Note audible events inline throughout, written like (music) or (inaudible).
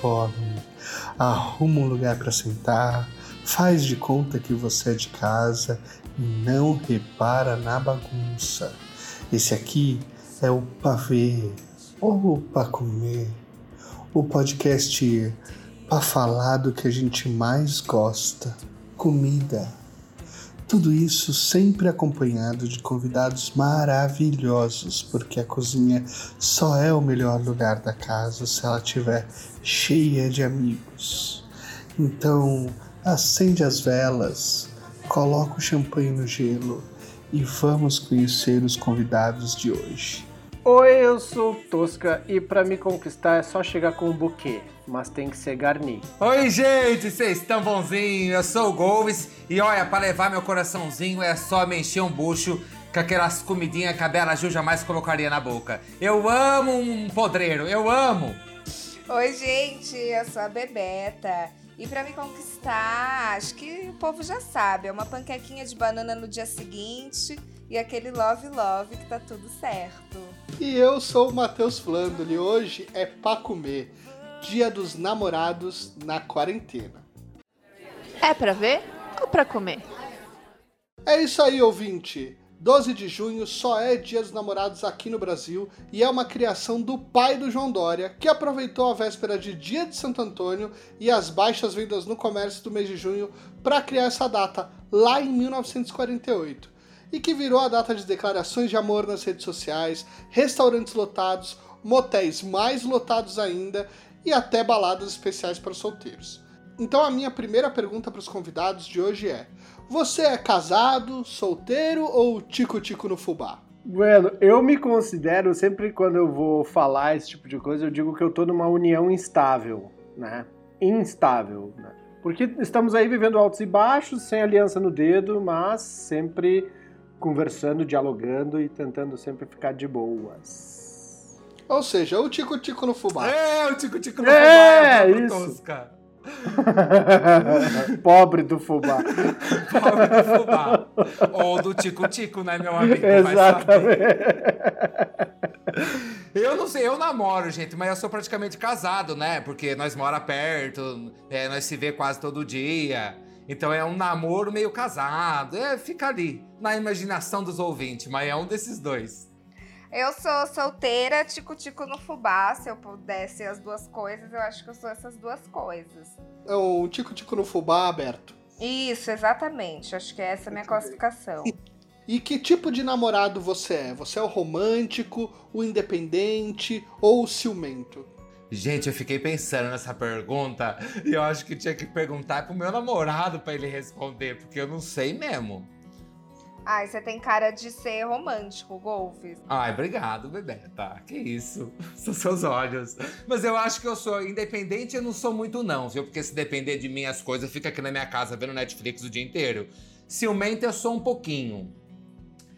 Fome. Arruma um lugar para sentar, faz de conta que você é de casa e não repara na bagunça. Esse aqui é o Pavê, ou para comer, o podcast para falar do que a gente mais gosta, comida. Tudo isso sempre acompanhado de convidados maravilhosos, porque a cozinha só é o melhor lugar da casa se ela estiver cheia de amigos. Então, acende as velas, coloca o champanhe no gelo e vamos conhecer os convidados de hoje. Oi, eu sou Tosca e para me conquistar é só chegar com um buquê, mas tem que ser garni. Oi, gente, vocês estão bonzinhos? Eu sou o Golves e olha, para levar meu coraçãozinho é só me encher um bucho com aquelas comidinhas que a Bela Ju jamais colocaria na boca. Eu amo um podreiro, eu amo! Oi, gente, eu sou a Bebeta. E para me conquistar, acho que o povo já sabe, é uma panquequinha de banana no dia seguinte e aquele love love que tá tudo certo. E eu sou o Matheus Flandoli. Hoje é pra comer. Dia dos namorados na quarentena. É pra ver ou pra comer? É isso aí, ouvinte. 12 de junho só é Dia dos Namorados aqui no Brasil e é uma criação do pai do João Dória, que aproveitou a véspera de Dia de Santo Antônio e as baixas vendas no comércio do mês de junho para criar essa data lá em 1948 e que virou a data de declarações de amor nas redes sociais, restaurantes lotados, motéis mais lotados ainda e até baladas especiais para solteiros. Então a minha primeira pergunta para os convidados de hoje é: você é casado, solteiro ou tico-tico no fubá? Bueno, eu me considero, sempre quando eu vou falar esse tipo de coisa, eu digo que eu tô numa união instável, né? Instável, né? Porque estamos aí vivendo altos e baixos, sem aliança no dedo, mas sempre conversando, dialogando e tentando sempre ficar de boas. Ou seja, o tico-tico no fubá. É, o tico-tico no É, fubá, isso. Tosca. (laughs) Pobre do fubá. Pobre do fubá. Ou do tico-tico, né, meu amigo? Exatamente. Eu não sei, eu namoro, gente, mas eu sou praticamente casado, né? Porque nós mora perto, é, nós se vê quase todo dia. Então é um namoro meio casado. É, fica ali, na imaginação dos ouvintes, mas é um desses dois. Eu sou solteira, tico-tico no fubá. Se eu pudesse as duas coisas, eu acho que eu sou essas duas coisas. É um tico-tico no fubá aberto. Isso, exatamente. Acho que essa é a minha classificação. E que tipo de namorado você é? Você é o romântico, o independente ou o ciumento? Gente, eu fiquei pensando nessa pergunta e eu acho que tinha que perguntar pro meu namorado pra ele responder, porque eu não sei mesmo. Ai, você tem cara de ser romântico, Golfes. Ai, obrigado, bebê. Tá, que isso. (laughs) São seus olhos. Mas eu acho que eu sou independente, eu não sou muito não, viu? Porque se depender de mim as coisas, fica aqui na minha casa vendo Netflix o dia inteiro. Ciumento eu sou um pouquinho.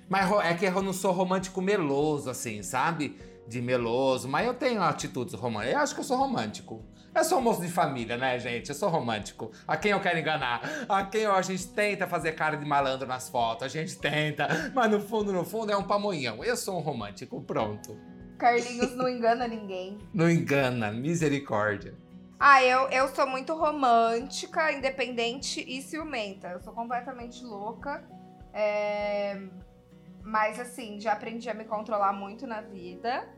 Mas é que eu não sou romântico meloso, assim, sabe? De meloso. Mas eu tenho atitudes românticas. Eu acho que eu sou romântico. Eu sou um moço de família, né, gente? Eu sou romântico. A quem eu quero enganar? A quem eu- a gente tenta fazer cara de malandro nas fotos. A gente tenta. Mas no fundo, no fundo, é um pamonhão. Eu sou um romântico. Pronto. Carlinhos não engana ninguém. (laughs) Não engana. Misericórdia. Ah, eu, eu sou muito romântica, independente e ciumenta. Eu sou completamente louca. É, Mas assim, já aprendi a me controlar muito na vida.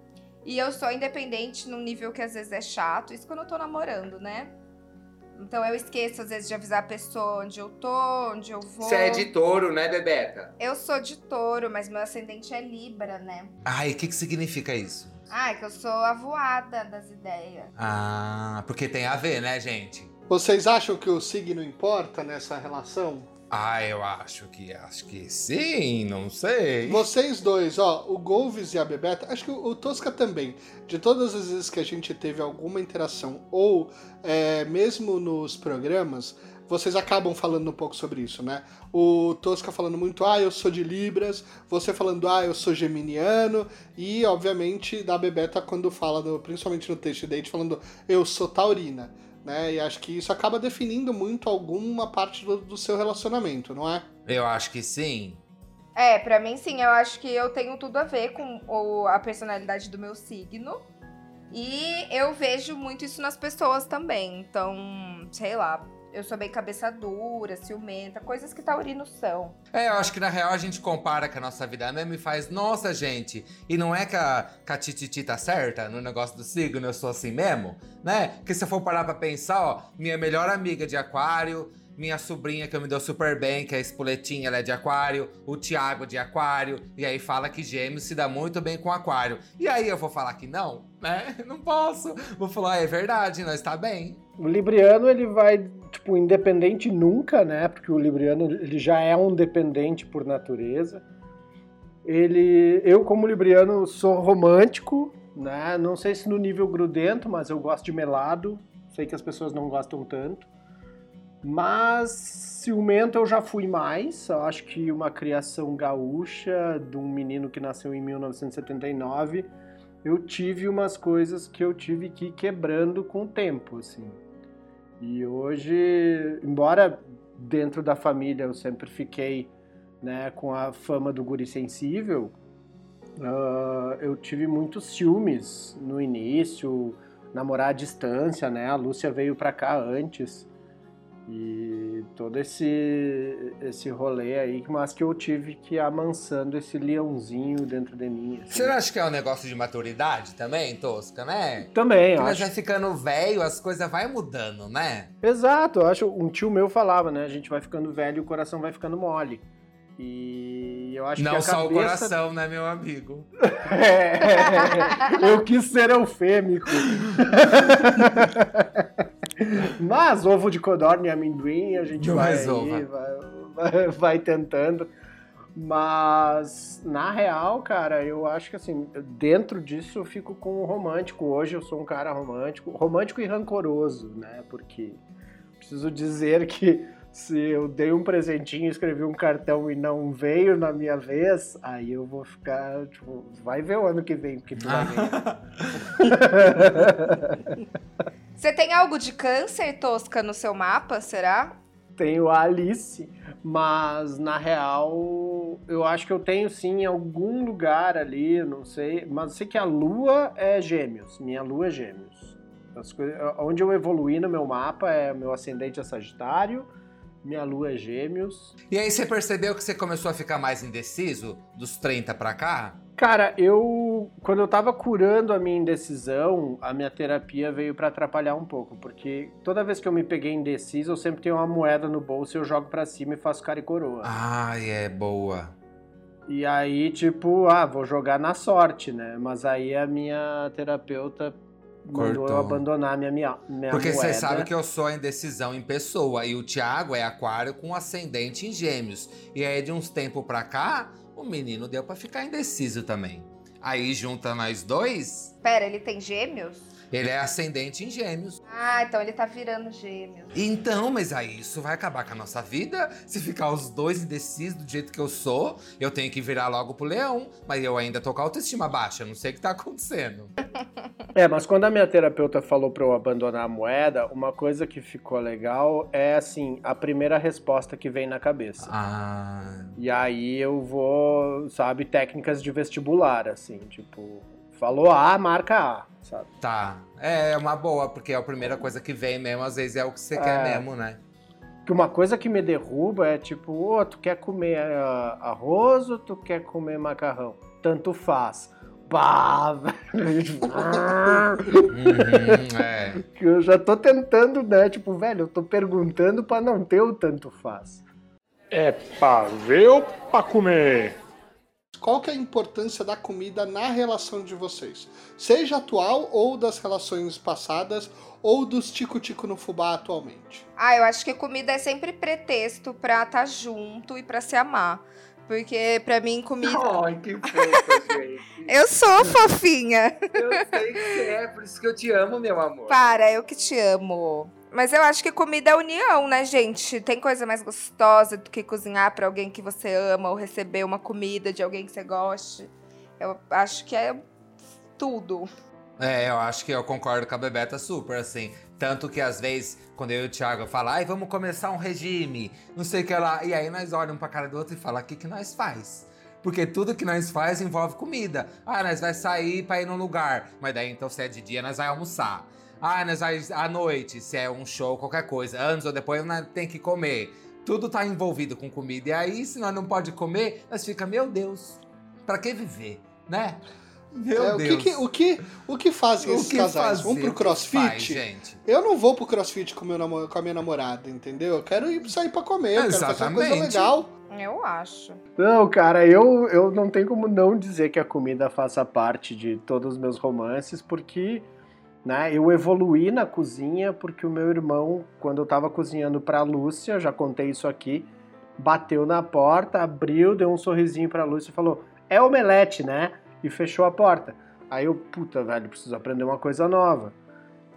E eu sou independente num nível que às vezes é chato. Isso quando eu tô namorando, né? Então eu esqueço às vezes de avisar a pessoa onde eu tô, onde eu vou. Você é de touro, né, Bebeca? Eu sou de touro, mas meu ascendente é Libra, né? Ai, o que, que significa isso? Ah, é que eu sou a voada das ideias. Ah, porque tem a ver, né, gente? Vocês acham que o signo importa nessa relação? Ah, eu acho que acho que sim, não sei. Vocês dois, ó, o Golves e a Bebeta, acho que o, o Tosca também. De todas as vezes que a gente teve alguma interação, ou é, mesmo nos programas, vocês acabam falando um pouco sobre isso, né? O Tosca falando muito, ah, eu sou de Libras, você falando, ah, eu sou geminiano, e obviamente da Bebeta quando fala, no- principalmente no texto date, falando, eu sou taurina. Né? E acho que isso acaba definindo muito alguma parte do, do seu relacionamento, não é? Eu acho que sim. É, pra mim sim, eu acho que eu tenho tudo a ver com o- a personalidade do meu signo. E eu vejo muito isso nas pessoas também. Então, sei lá, eu sou bem cabeça dura, ciumenta, coisas que taurinos são. É, eu acho que na real a gente compara com a nossa vida mesmo e faz, nossa, gente, e não é que a, que a Tititi tá certa no negócio do signo, eu sou assim mesmo, né? Porque se eu for parar pra pensar, ó, minha melhor amiga de aquário, minha sobrinha que eu me dou super bem, que é Espoletinha, ela é de aquário, o Thiago de aquário, e aí fala que gêmeos se dá muito bem com aquário. E aí eu vou falar que não, né? (laughs) Não posso. Vou falar, é verdade, nós tá bem. O Libriano, ele vai, tipo, independente nunca, né? Porque o Libriano, ele já é um dependente por natureza. Ele, eu como Libriano, sou romântico, né? Não sei se no nível grudento, mas eu gosto de melado. Sei que as pessoas não gostam tanto. Mas ciumento eu já fui mais. Eu acho que uma criação gaúcha de um menino que nasceu em 1979, eu tive umas coisas que eu tive que ir quebrando com o tempo, assim. E hoje, embora dentro da família eu sempre fiquei né, com a fama do guri sensível, uh, eu tive muitos ciúmes no início, namorar à distância, né? A Lúcia veio pra cá antes. E todo esse esse rolê aí, mas que eu tive que ir amansando esse leãozinho dentro de mim. Assim. Você não acha que é um negócio de maturidade também, Tosca, né? Também, Porque acho. vai ficando velho, as coisas vai mudando, né? Exato, eu acho. Um tio meu falava, né? A gente vai ficando velho e o coração vai ficando mole. E eu acho não que a só o coração, né, meu amigo? (laughs) É, eu quis ser eufêmico. (laughs) Mas ovo de codorna e amendoim a gente vai, aí, vai, vai tentando. Mas, na real, cara, eu acho que assim, dentro disso eu fico com o romântico. Hoje eu sou um cara romântico, romântico e rancoroso, né? Porque preciso dizer que se eu dei um presentinho, escrevi um cartão e não veio na minha vez, aí eu vou ficar, tipo, vai ver o ano que vem, porque tu vai ver. Você tem algo de câncer, Tosca, no seu mapa, será? tenho a Alice, mas na real eu acho que eu tenho sim em algum lugar ali, não sei, mas eu sei que a Lua é Gêmeos, minha Lua é Gêmeos. As coisas, onde eu evoluí no meu mapa é meu ascendente é Sagitário, minha Lua é Gêmeos. E aí você percebeu que você começou a ficar mais indeciso dos 30 pra cá? Cara, eu quando eu tava curando a minha indecisão, a minha terapia veio pra atrapalhar um pouco, porque toda vez que eu me peguei indeciso, eu sempre tenho uma moeda no bolso e eu jogo pra cima e faço cara e coroa. Ai, é boa. E aí, tipo, ah, vou jogar na sorte, né? Mas aí a minha terapeuta mandou Cortou. eu abandonar minha, minha, minha Porque você sabe que eu sou a indecisão em pessoa. E o Thiago é aquário com ascendente em gêmeos. E aí, de uns tempos pra cá, o menino deu pra ficar indeciso também. Aí, junta nós dois, Pera, ele tem gêmeos? Ele é ascendente em gêmeos. Ah, então ele tá virando gêmeos. Então, mas aí isso vai acabar com a nossa vida. Se ficar os dois indecisos do jeito que eu sou, eu tenho que virar logo pro leão. Mas eu ainda tô com a autoestima baixa, não sei o que tá acontecendo. (laughs) É, mas quando a minha terapeuta falou pra eu abandonar a moeda, uma coisa que ficou legal é, assim, a primeira resposta que vem na cabeça. Ah. E aí eu vou, sabe, técnicas de vestibular, assim, tipo, falou A, marca A, sabe? Tá. É uma boa, porque é a primeira coisa que vem mesmo, às vezes é o que você É. quer mesmo, né? Que uma coisa que me derruba é tipo, ô, tu quer comer ah, arroz ou tu quer comer macarrão? Tanto faz. Bah, velho. (laughs) Uhum, é. (laughs) que eu já tô tentando, né? Tipo, velho, eu tô perguntando pra não ter o tanto faz. É pra ver ou pra comer? Qual que é a importância da comida na relação de vocês? Seja atual ou das relações passadas ou dos tico-tico no fubá atualmente. Ah, eu acho que comida é sempre pretexto pra estar junto e pra se amar. Porque pra mim, comida. (laughs) Ai, que fofa, gente. Eu sou fofinha. Eu sei que você é, por isso que eu te amo, meu amor. Para, eu que te amo. Mas eu acho que comida é união, né, gente? Tem coisa mais gostosa do que cozinhar pra alguém que você ama ou receber uma comida de alguém que você goste. Eu acho que é tudo. É, eu acho que eu concordo com a Bebeta super, assim. Tanto que às vezes, quando eu e o Thiago falam, ai, vamos começar um regime, não sei o que lá. E aí nós olhamos pra cara do outro e falamos, o que, que nós faz? Porque tudo que nós faz envolve comida. Ah, nós vai sair pra ir num lugar. Mas daí, então, se é de dia, nós vai almoçar. Ah, nós à noite, se é um show, qualquer coisa. Antes ou depois, nós tem que comer. Tudo tá envolvido com comida. E aí, se nós não pode comer, nós fica, meu Deus, pra que viver, né? Meu É, o, que, Deus. o, que, o que fazem O esses que casais? fazer? Vão pro faz, crossfit? gente? eu não vou pro crossfit com, meu namo- com a minha namorada, entendeu? Eu quero ir sair pra comer, eu quero fazer uma coisa Exatamente. legal. Eu acho. Não, cara, eu, eu não tenho como não dizer que a comida faça parte de todos os meus romances, porque né, eu evoluí na cozinha, porque o meu irmão, quando eu tava cozinhando pra Lúcia, já contei isso aqui, bateu na porta, abriu, deu um sorrisinho pra Lúcia e falou: É omelete, né? E fechou a porta. Aí eu, puta, velho, preciso aprender uma coisa nova.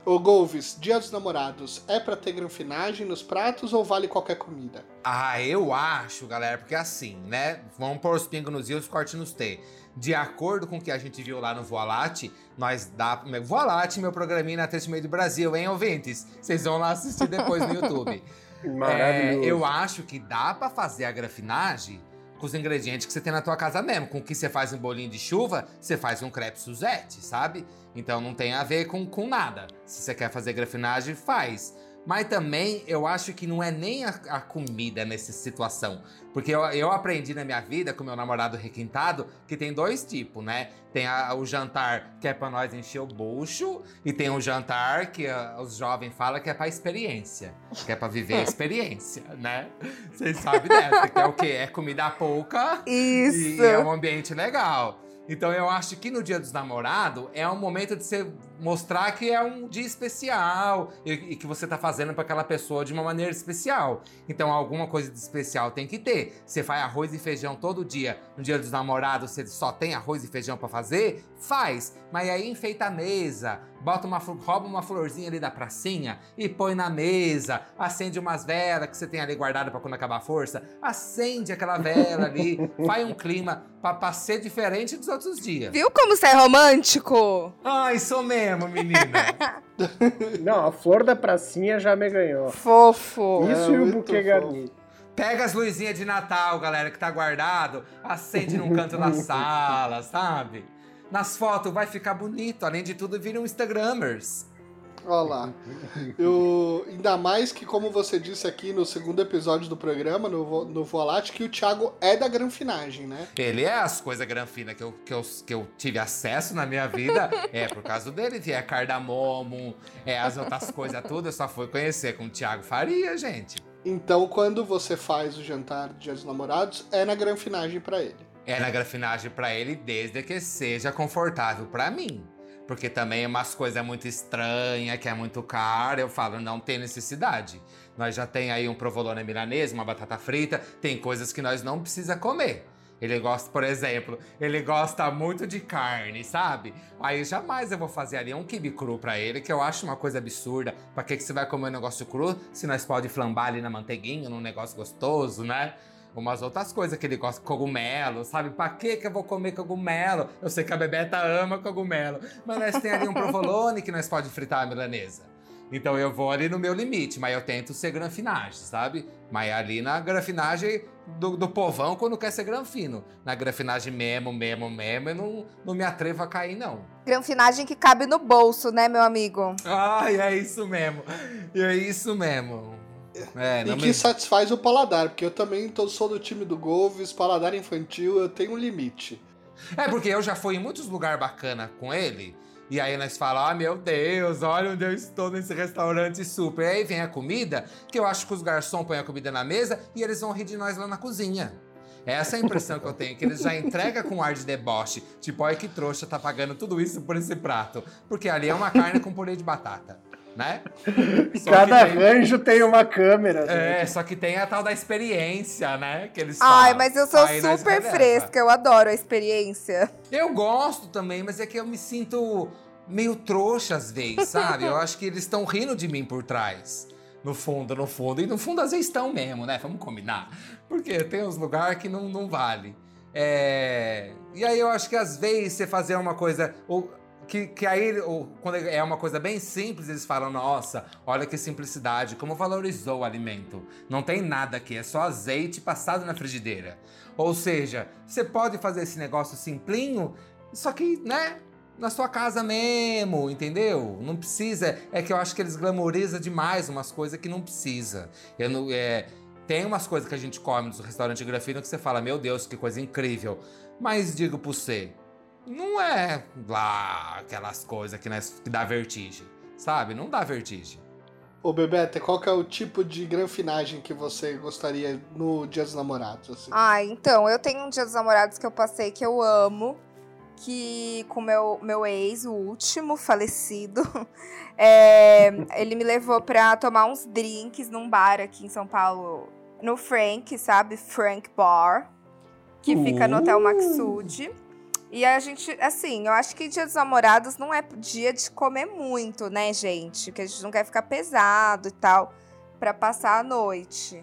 Ô Golves, dia dos namorados, é pra ter granfinagem nos pratos ou vale qualquer comida? Ah, eu acho, galera, porque assim, né? Vamos pôr os pingos nos i e os cortes nos t. De acordo com o que a gente viu lá no Voalate, nós dá. Voalate, meu programinha na Terça Meio do Brasil, hein, ouvintes? Vocês vão lá assistir depois no (laughs) YouTube. É, Maravilhoso. eu acho que dá pra fazer a grafinagem com os ingredientes que você tem na tua casa mesmo. Com o que você faz um bolinho de chuva, você faz um crepe Suzette, sabe? Então não tem a ver com, com nada. Se você quer fazer grafinagem, faz. Mas também eu acho que não é nem a, a comida nessa situação. Porque eu, eu aprendi na minha vida com meu namorado requintado que tem dois tipos, né? Tem a- o jantar que é pra nós encher o bucho, e tem um jantar que ah, os jovens falam que é pra experiência. Que é pra viver a (laughs) experiência, né? Vocês sabem dessa, que é o quê? É comida pouca Isso. e é um ambiente legal. Então eu acho que no Dia dos Namorados é um momento de você mostrar que é um dia especial e, e que você tá fazendo para aquela pessoa de uma maneira especial. Então alguma coisa de especial tem que ter. Você faz arroz e feijão todo dia. No Dia dos Namorados você só tem arroz e feijão para fazer? Faz. Mas aí enfeita a mesa, bota uma rouba uma florzinha ali da pracinha e põe na mesa, acende umas velas que você tem ali guardada para quando acabar a força, acende aquela vela ali, (laughs) faz um clima pra, pra ser diferente dos outros dias. Viu como você é romântico? Ai, sou mesmo, menina. (laughs) Não, a flor da pracinha já me ganhou. Fofo. É, Isso e o buquê garni. Pega as luzinhas de Natal, galera, que tá guardado, acende num canto da (laughs) sala, sabe? Nas fotos vai ficar bonito, além de tudo, viram Instagramers. Olha lá. Eu, ainda mais que, como você disse aqui no segundo episódio do programa, no, no Voalate, que o Thiago é da granfinagem, né? Ele é as coisas granfinas que eu, que, eu, que eu tive acesso na minha vida. é por causa dele, que é cardamomo, é as outras coisas tudo. Eu só fui conhecer com o Thiago Faria, gente. Então, quando você faz o jantar de Dia dos Namorados, é na granfinagem pra ele. É na grafinagem pra ele, desde que seja confortável pra mim. Porque também umas coisas muito estranhas, que é muito caro, eu falo, não tem necessidade. Nós já tem aí um provolone milanês, uma batata frita, tem coisas que nós não precisa comer. Ele gosta, por exemplo, ele gosta muito de carne, sabe? Aí jamais eu vou fazer ali um quibe cru pra ele, que eu acho uma coisa absurda. Pra que, que você vai comer um negócio cru se nós pode flambar ali na manteiguinha, num negócio gostoso, né? Umas outras coisas que ele gosta, cogumelo, sabe? Pra que que eu vou comer cogumelo? Eu sei que a Bebeta ama cogumelo, mas nós tem ali um provolone que nós pode fritar a milanesa. Então eu vou ali no meu limite, mas eu tento ser granfinagem, sabe? Mas ali na granfinagem do, do povão quando quer ser granfino. Na granfinagem mesmo, mesmo, mesmo, eu não, não me atrevo a cair, não. Granfinagem que cabe no bolso, né, meu amigo? Ai, é isso mesmo. É isso mesmo. É, e que me... satisfaz o paladar, porque eu também tô, sou do time do Golves, paladar infantil, eu tenho um limite. É porque eu já fui em muitos lugares bacanas com ele. E aí nós falamos, ah, meu Deus, olha onde eu estou nesse restaurante super. Aí vem a comida, que eu acho que os garçons põem a comida na mesa e eles vão rir de nós lá na cozinha. Essa é a impressão que eu tenho, que eles já entregam com ar de deboche. Tipo, olha que trouxa, tá pagando tudo isso por esse prato. Porque ali é uma carne com purê de batata, né? (laughs) Só Cada que tem- tem uma câmera. né? É, só que tem a tal da experiência, né? Que eles Ai, falam. mas eu sou Aí super fresca, eu adoro a experiência. Eu gosto também, mas é que eu me sinto meio trouxa às vezes, sabe? Eu (laughs) acho que eles estão rindo de mim por trás. No fundo, no fundo. E no fundo, às vezes estão mesmo, né? Vamos combinar. Porque tem uns lugares que não, não vale. É... E aí eu acho que às vezes você fazer uma coisa. Ou Que, que aí, quando é uma coisa bem simples, eles falam: nossa, olha que simplicidade, como valorizou o alimento. Não tem nada aqui, é só azeite passado na frigideira. Ou seja, você pode fazer esse negócio simplinho, só que, né? Na sua casa mesmo, entendeu? Não precisa. É que eu acho que eles glamorizam demais umas coisas que não precisa. Eu não, é, tem umas coisas que a gente come no restaurante grafino que você fala, meu Deus, que coisa incrível. Mas digo pra você, não é lá aquelas coisas que, nós- que dá vertigem, sabe? Não dá vertigem. Ô, Bebeto, qual que é o tipo de granfinagem que você gostaria no Dia dos Namorados? assim? Ah, então, eu tenho um dia dos namorados que eu passei que eu amo. Que com meu, meu ex, o último falecido, (laughs) é, ele me levou pra tomar uns drinks num bar aqui em São Paulo, no Frank, sabe? Frank Bar, que fica no Hotel Maxud. E a gente, assim, eu acho que dia dos namorados não é dia de comer muito, né, gente? Que a gente não quer ficar pesado e tal, pra passar a noite.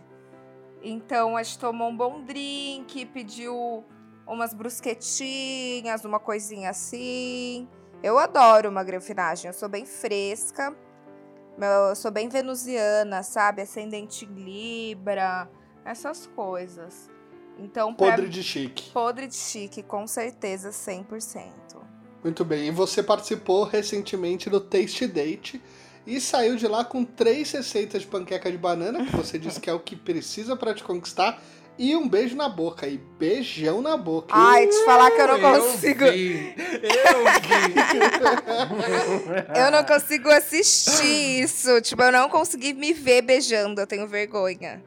Então a gente tomou um bom drink, pediu umas brusquetinhas, uma coisinha assim. Eu adoro uma granfinagem, eu sou bem fresca. Eu sou bem venusiana, sabe? Ascendente Libra, essas coisas. Então, pra Podre de chique. podre de chique, com certeza, 100%. Muito bem. E você participou recentemente do Taste Date e saiu de lá com três receitas de panqueca de banana, que você disse que é o que precisa pra te conquistar, e um beijo na boca. E beijão na boca. Ai, te falar que eu não Eu consigo. vi, eu vi. Eu não consigo assistir isso. Tipo, eu não consegui me ver beijando, eu tenho vergonha.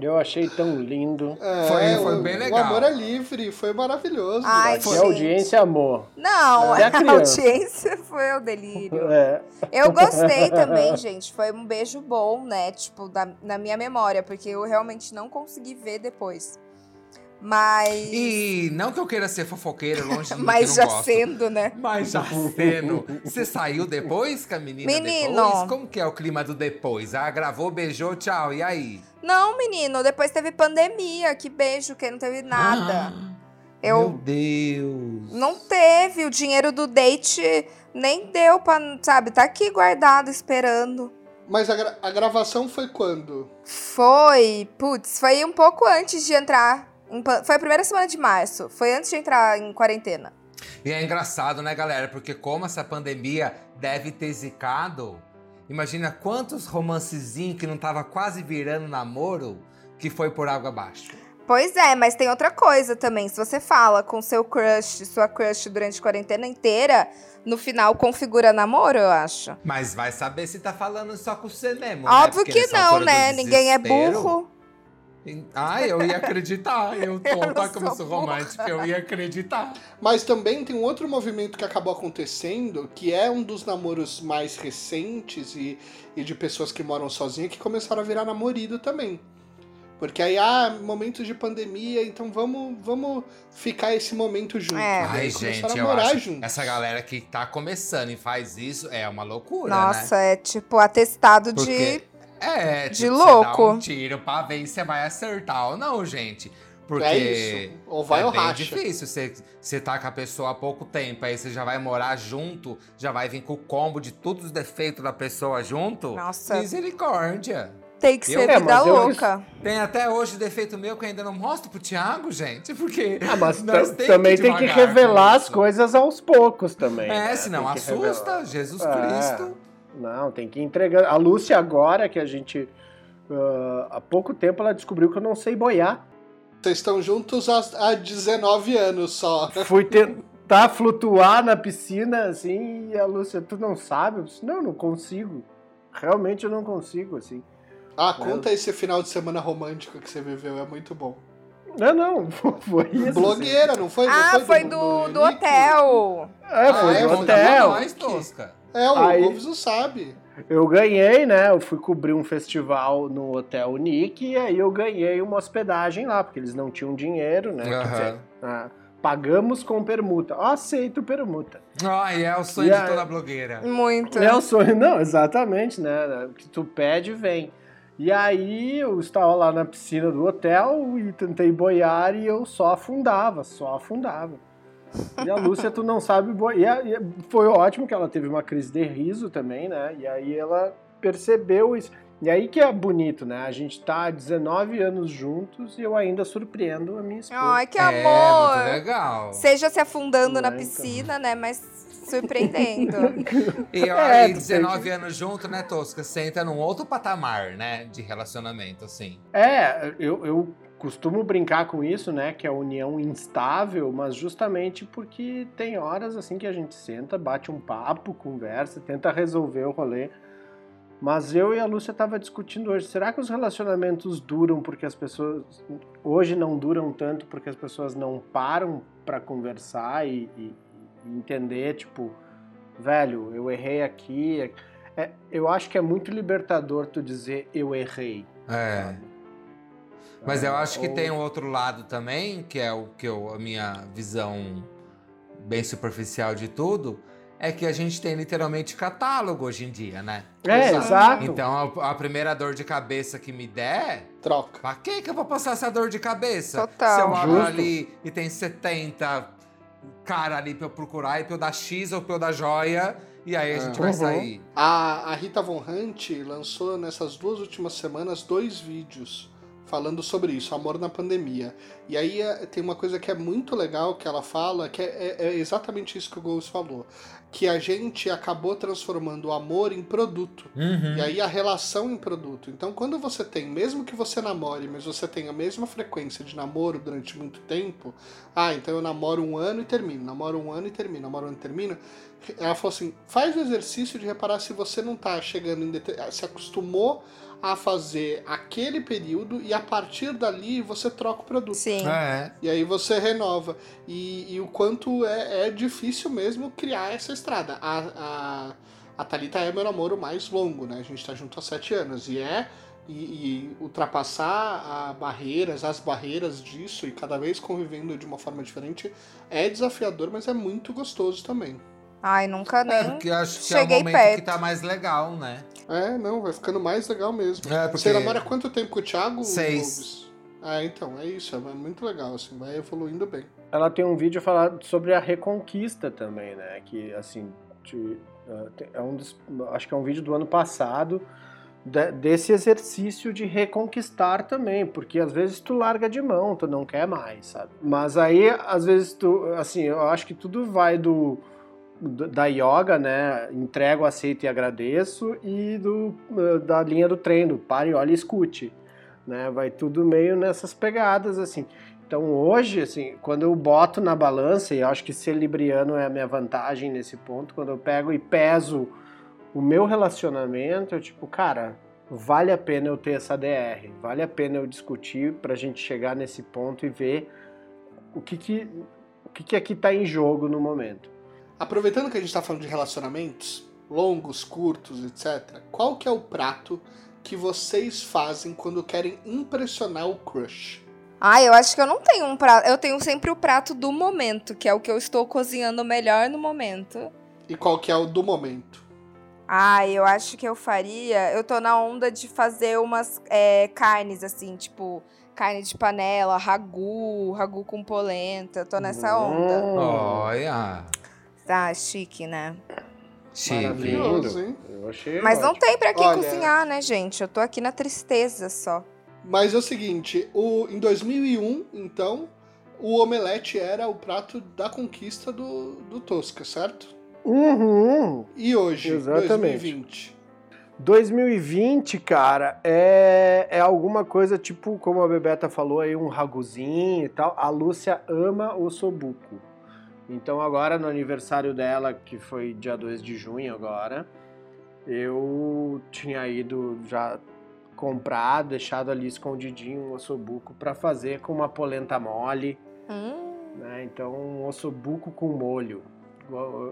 Eu achei tão lindo. É, Foi- foi o- bem O legal. amor é livre, foi maravilhoso. Ai, Que gente. a audiência amou. Não, É (laughs) a a audiência foi o delírio. É. Eu gostei também, gente. Foi um beijo bom, né? Tipo, da, na minha memória, porque eu realmente não consegui ver depois. Mas. E não que eu queira ser fofoqueiro, longe que mas não já gosto. sendo, né? Mas já sendo. Você saiu depois com a menina Menino. depois? Como que é o clima do depois? Ah, gravou, beijou, tchau. E aí? Não, menino, depois teve pandemia. Que beijo, que não teve nada. Meu eu. Deus. Não teve. O dinheiro do date nem deu pra. Sabe, tá aqui guardado esperando. Mas a, gra- a gravação foi quando? Foi. Putz, foi um pouco antes de entrar. Foi a primeira semana de março. Foi antes de entrar em quarentena. E é engraçado, né, galera? Porque como essa pandemia deve ter zicado, imagina quantos romancezinhos que não tava quase virando namoro que foi por água abaixo. Pois é, mas tem outra coisa também. Se você fala com seu crush, sua crush durante a quarentena inteira, no final configura namoro, eu acho. Mas vai saber se tá falando só com você mesmo. né? Óbvio Porque que não, né? Ninguém é burro. Ah, eu ia acreditar. Eu (laughs) tô, tá como eu sou romântica, eu ia acreditar. Mas também tem um outro movimento que acabou acontecendo, que é um dos namoros mais recentes e, e de pessoas que moram sozinhas que começaram a virar namorido também. Porque aí, ah, momentos de pandemia, então vamos, vamos ficar esse momento junto. É. E Ai, gente, a eu morar acho. juntos. Essa galera que tá começando e faz isso é uma loucura, né? Nossa, é tipo atestado Porque de. É, de tipo, louco. Você dá um tiro pra ver se você vai acertar ou não, gente. Porque É isso. Ou vai é ou bem racha. difícil. Você, você tá com a pessoa há pouco tempo, aí você já vai morar junto, já vai vir com o combo de todos os defeitos da pessoa junto. Nossa. Misericórdia. Tem que Eu- ser É, vida eu- louca. Tem até hoje defeito meu que eu ainda não mostro pro Thiago, gente, porque. Ah, mas tem também que tem que revelar as coisas aos poucos também. É, né? senão assusta. revelar. Jesus É. Cristo. Não, tem que ir entregando. A Lúcia agora, que a gente... ah, há pouco tempo ela descobriu que eu não sei boiar. Vocês estão juntos há, há 19 anos só. (laughs) Fui tentar flutuar na piscina, assim, e a Lúcia, tu não sabe? Eu disse, não, não consigo. Realmente eu não consigo, assim. Ah, conta esse final de semana romântico que você viveu, é muito bom. Não, não, (laughs) foi isso. assim. Blogueira, não foi? Não Ah, foi do, do Nick? hotel. É, foi Ah, no é, hotel. nós, Tosca. É, o Aí- Wolves não sabe. Eu ganhei, né? Eu fui cobrir um festival no Hotel Nick e aí eu ganhei uma hospedagem lá, porque eles não tinham dinheiro, né? Quer Aham. dizer, ah, pagamos com permuta. Eu aceito permuta. Ai, é o sonho E de a- toda blogueira. Muito. É o sonho, não, exatamente, né? O que tu pede, vem. E aí eu estava lá na piscina do hotel e tentei boiar e eu só afundava, só afundava. E a Lúcia, tu não sabe. E, a, e foi ótimo que ela teve uma crise de riso também, né? E aí ela percebeu isso. E aí que é bonito, né? A gente tá há 19 anos juntos e eu ainda surpreendo a minha esposa. Ai, que É, amor! muito legal. Seja se afundando Não na é, então. piscina, né? Mas surpreendendo. (laughs) E ó, É, e tu 19 anos junto, né, Tosca? Você entra num outro patamar, né? De relacionamento, assim. É, eu, eu costumo brincar com isso, né? Que é a união instável, mas justamente porque tem horas assim que a gente senta, bate um papo, conversa, tenta resolver o rolê. Mas eu e a Lúcia tava discutindo hoje, será que os relacionamentos duram porque as pessoas hoje não duram tanto porque as pessoas não param para conversar e, e- e entender, tipo, velho, eu errei aqui. É, eu acho que é muito libertador tu dizer eu errei. É. Mas eu acho que Ou- tem um outro lado também, que é o que eu, a minha visão bem superficial de tudo, é que a gente tem literalmente catálogo hoje em dia, né? É, Exato. exato. Então a, a primeira dor de cabeça que me der, Troca. pra que que eu vou passar essa dor de cabeça? Total. Se eu abro Justo. ali e tem 70 cara ali pra eu procurar e pra eu dar X ou pra eu dar joia, e aí a gente vai Uhum. sair. A, a Rita Von Hunt lançou nessas duas últimas semanas dois vídeos falando sobre isso, amor na pandemia. E aí é, tem uma coisa que é muito legal que ela fala, que é, é- é exatamente isso que o Gomes falou. Que a gente acabou transformando o amor em produto. Uhum. E aí a relação em produto. Então, quando você tem, mesmo que você namore, mas você tem a mesma frequência de namoro durante muito tempo, ah, então eu namoro um ano e termino, namoro um ano e termino, namoro um ano e termino. Ela falou assim: faz o exercício de reparar se você não tá chegando Se acostumou a fazer aquele período e a partir dali você troca o produto. Sim. É. E aí você renova. E, e o quanto é, é difícil mesmo criar essa estrada. A, a, a Thalita é meu namoro mais longo, né? A gente tá junto há sete anos. E é. E, e ultrapassar a barreiras, as barreiras disso, e cada vez convivendo de uma forma diferente, é desafiador, mas é muito gostoso também. Ai, nunca É, nem. porque eu acho que é o cheguei momento perto. que tá mais legal, né? É, não, vai ficando mais legal mesmo. É, porque... Você namora quanto tempo com o Thiago? Seis. Ah, então, é isso, é muito legal, assim, vai evoluindo bem. Ela tem um vídeo falando sobre a reconquista também, né? Que assim, de- tem- é um dos, acho que é um vídeo do ano passado de- desse exercício de reconquistar também, porque às vezes tu larga de mão, tu não quer mais, sabe? Mas aí às vezes tu, assim, eu acho que tudo vai do- da yoga, né? Entrego, aceito e agradeço e do uh, da linha do treino, pare, olhe e escute, né? Vai tudo meio nessas pegadas assim. Então hoje, assim, quando eu boto na balança, e eu acho que ser libriano é a minha vantagem nesse ponto, quando eu pego e peso o meu relacionamento, eu tipo, cara, vale a pena eu ter essa DR, vale a pena eu discutir pra gente chegar nesse ponto e ver o que que, o que, que aqui tá em jogo no momento. Aproveitando que a gente tá falando de relacionamentos, longos, curtos, etc., qual que é o prato que vocês fazem quando querem impressionar o crush? Ai, eu acho que eu não tenho um prato. Eu tenho sempre o prato do momento, que é o que eu estou cozinhando melhor no momento. E qual que é o do momento? Ai, eu acho que eu faria. Eu tô na onda de fazer umas é, carnes, assim, tipo, carne de panela, ragu, ragu com polenta. Eu tô nessa onda. Hum, Olha, Tá, chique, né? chique. Maravilhoso, hein? Eu achei Mas não ótimo. tem pra quem Olha- cozinhar, né, gente? Eu tô aqui na tristeza só. Mas é o seguinte, o, em 2001, então, o omelete era o prato da conquista do, do Tosca, certo? Uhum. E hoje, Exatamente. 2020? 2020, cara, é, é alguma coisa tipo, como a Bebeta falou aí, um raguzinho e tal. A Lúcia ama o sobuco. Então agora no aniversário dela, que foi dia 2 de junho agora, eu tinha ido já comprar, deixado ali escondidinho um ossobuco para fazer com uma polenta mole, Hum, né? Então um ossobuco com molho.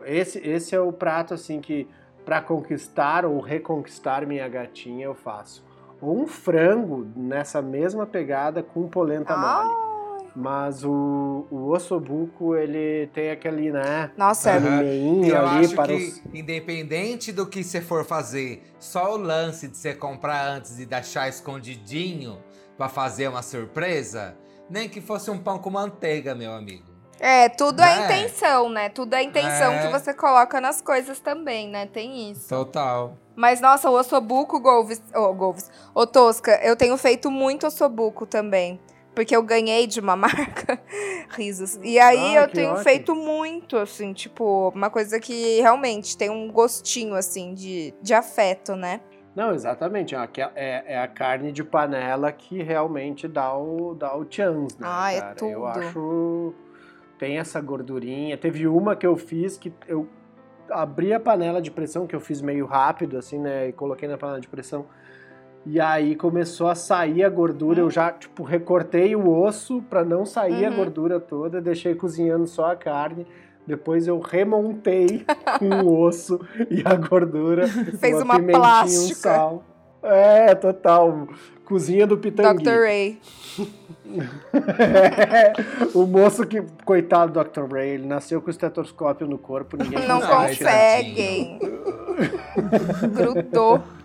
Esse, esse é o prato assim que para conquistar ou reconquistar minha gatinha eu faço. Ou um frango nessa mesma pegada com polenta mole. Mas o, o ossobuco, ele tem aquele, né? Nossa, Aham. Aquele meinho Eu ali acho para que, os. independente do que você for fazer, só o lance de você comprar antes e deixar escondidinho pra fazer uma surpresa, nem que fosse um pão com manteiga, meu amigo. É, tudo é Né? intenção, né? Tudo é intenção É. que você coloca nas coisas também, né? Tem isso. Total. Mas, nossa, o ossobuco, Golves, oh, Golves, ô Tosca, eu tenho feito muito ossobuco também. Porque eu ganhei de uma (laughs) marca, risos. E aí Ah, eu tenho ótimo. feito muito, assim, tipo, uma coisa que realmente tem um gostinho, assim, de, de afeto, né? Não, exatamente. É, é- é a carne de panela que realmente dá o, dá o chance, né, Ah, é cara? Eu tudo. acho... Tem essa gordurinha. Teve uma que eu fiz que eu abri a panela de pressão, que eu fiz meio rápido, assim, né? E coloquei na panela de pressão. E aí começou a sair a gordura. Eu já, tipo, recortei o osso pra não sair a Uhum. gordura toda. Deixei cozinhando só a carne. Depois eu remontei com (laughs) o osso e a gordura. (laughs) Fez uma uma pimentinha, um plástica. sal. É, total. Cozinha do pitangui. Dr. Ray. (laughs) o moço que, coitado do Dr. Ray, ele nasceu com o estetoscópio no corpo, ninguém Não conseguem.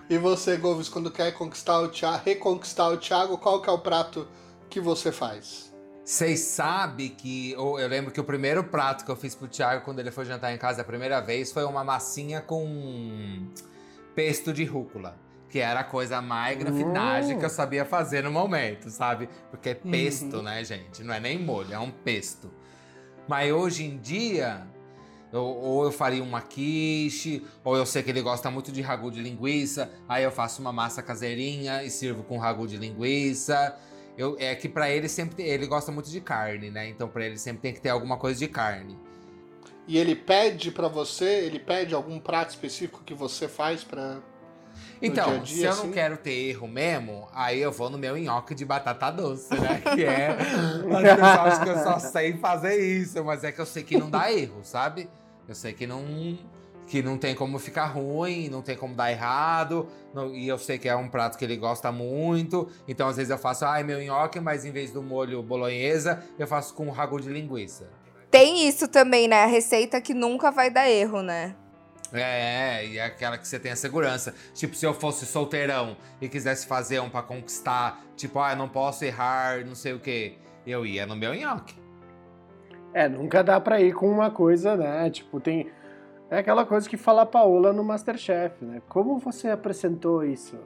E você, Gomes, quando quer conquistar o Thiago, reconquistar o Thiago, qual que é o prato que você faz? Vocês sabem que. ou Eu lembro que o primeiro prato que eu fiz pro Thiago quando ele foi jantar em casa a primeira vez foi uma massinha com pesto de rúcula. Que era a coisa mais grafinagem que eu sabia fazer no momento, sabe? Porque é pesto, né, gente? Não é nem molho, é um pesto. Mas hoje em dia, eu- ou eu faria uma quiche, ou eu sei que ele gosta muito de ragu de linguiça, aí eu faço uma massa caseirinha e sirvo com ragu de linguiça. Eu, é que pra ele sempre ele gosta muito de carne, né? Então pra ele sempre tem que ter alguma coisa de carne. E ele pede pra você, ele pede algum prato específico que você faz pra. Então, dia dia, se eu assim? não quero ter erro mesmo, aí eu vou no meu nhoque de batata doce, né? (laughs) Que é. As pessoas acham que eu só (laughs) sei fazer isso, mas é que eu sei que não dá erro, sabe? Eu sei que não. Que não tem como ficar ruim, não tem como dar errado. não- e eu sei que é um prato que ele gosta muito. Então, às vezes, eu faço, ai, meu nhoque, mas em vez do molho bolonhesa, eu faço com ragu de linguiça. Tem isso também, né? A receita que nunca vai dar erro, né? É, e é aquela que você tem a segurança. Tipo, se eu fosse solteirão e quisesse fazer um pra conquistar, tipo, ah, não posso errar, não sei o quê, eu ia no meu nhoque. É, nunca dá pra ir com uma coisa, né? Tipo, tem. É aquela coisa que fala a Paola no Masterchef, né? Como você apresentou isso?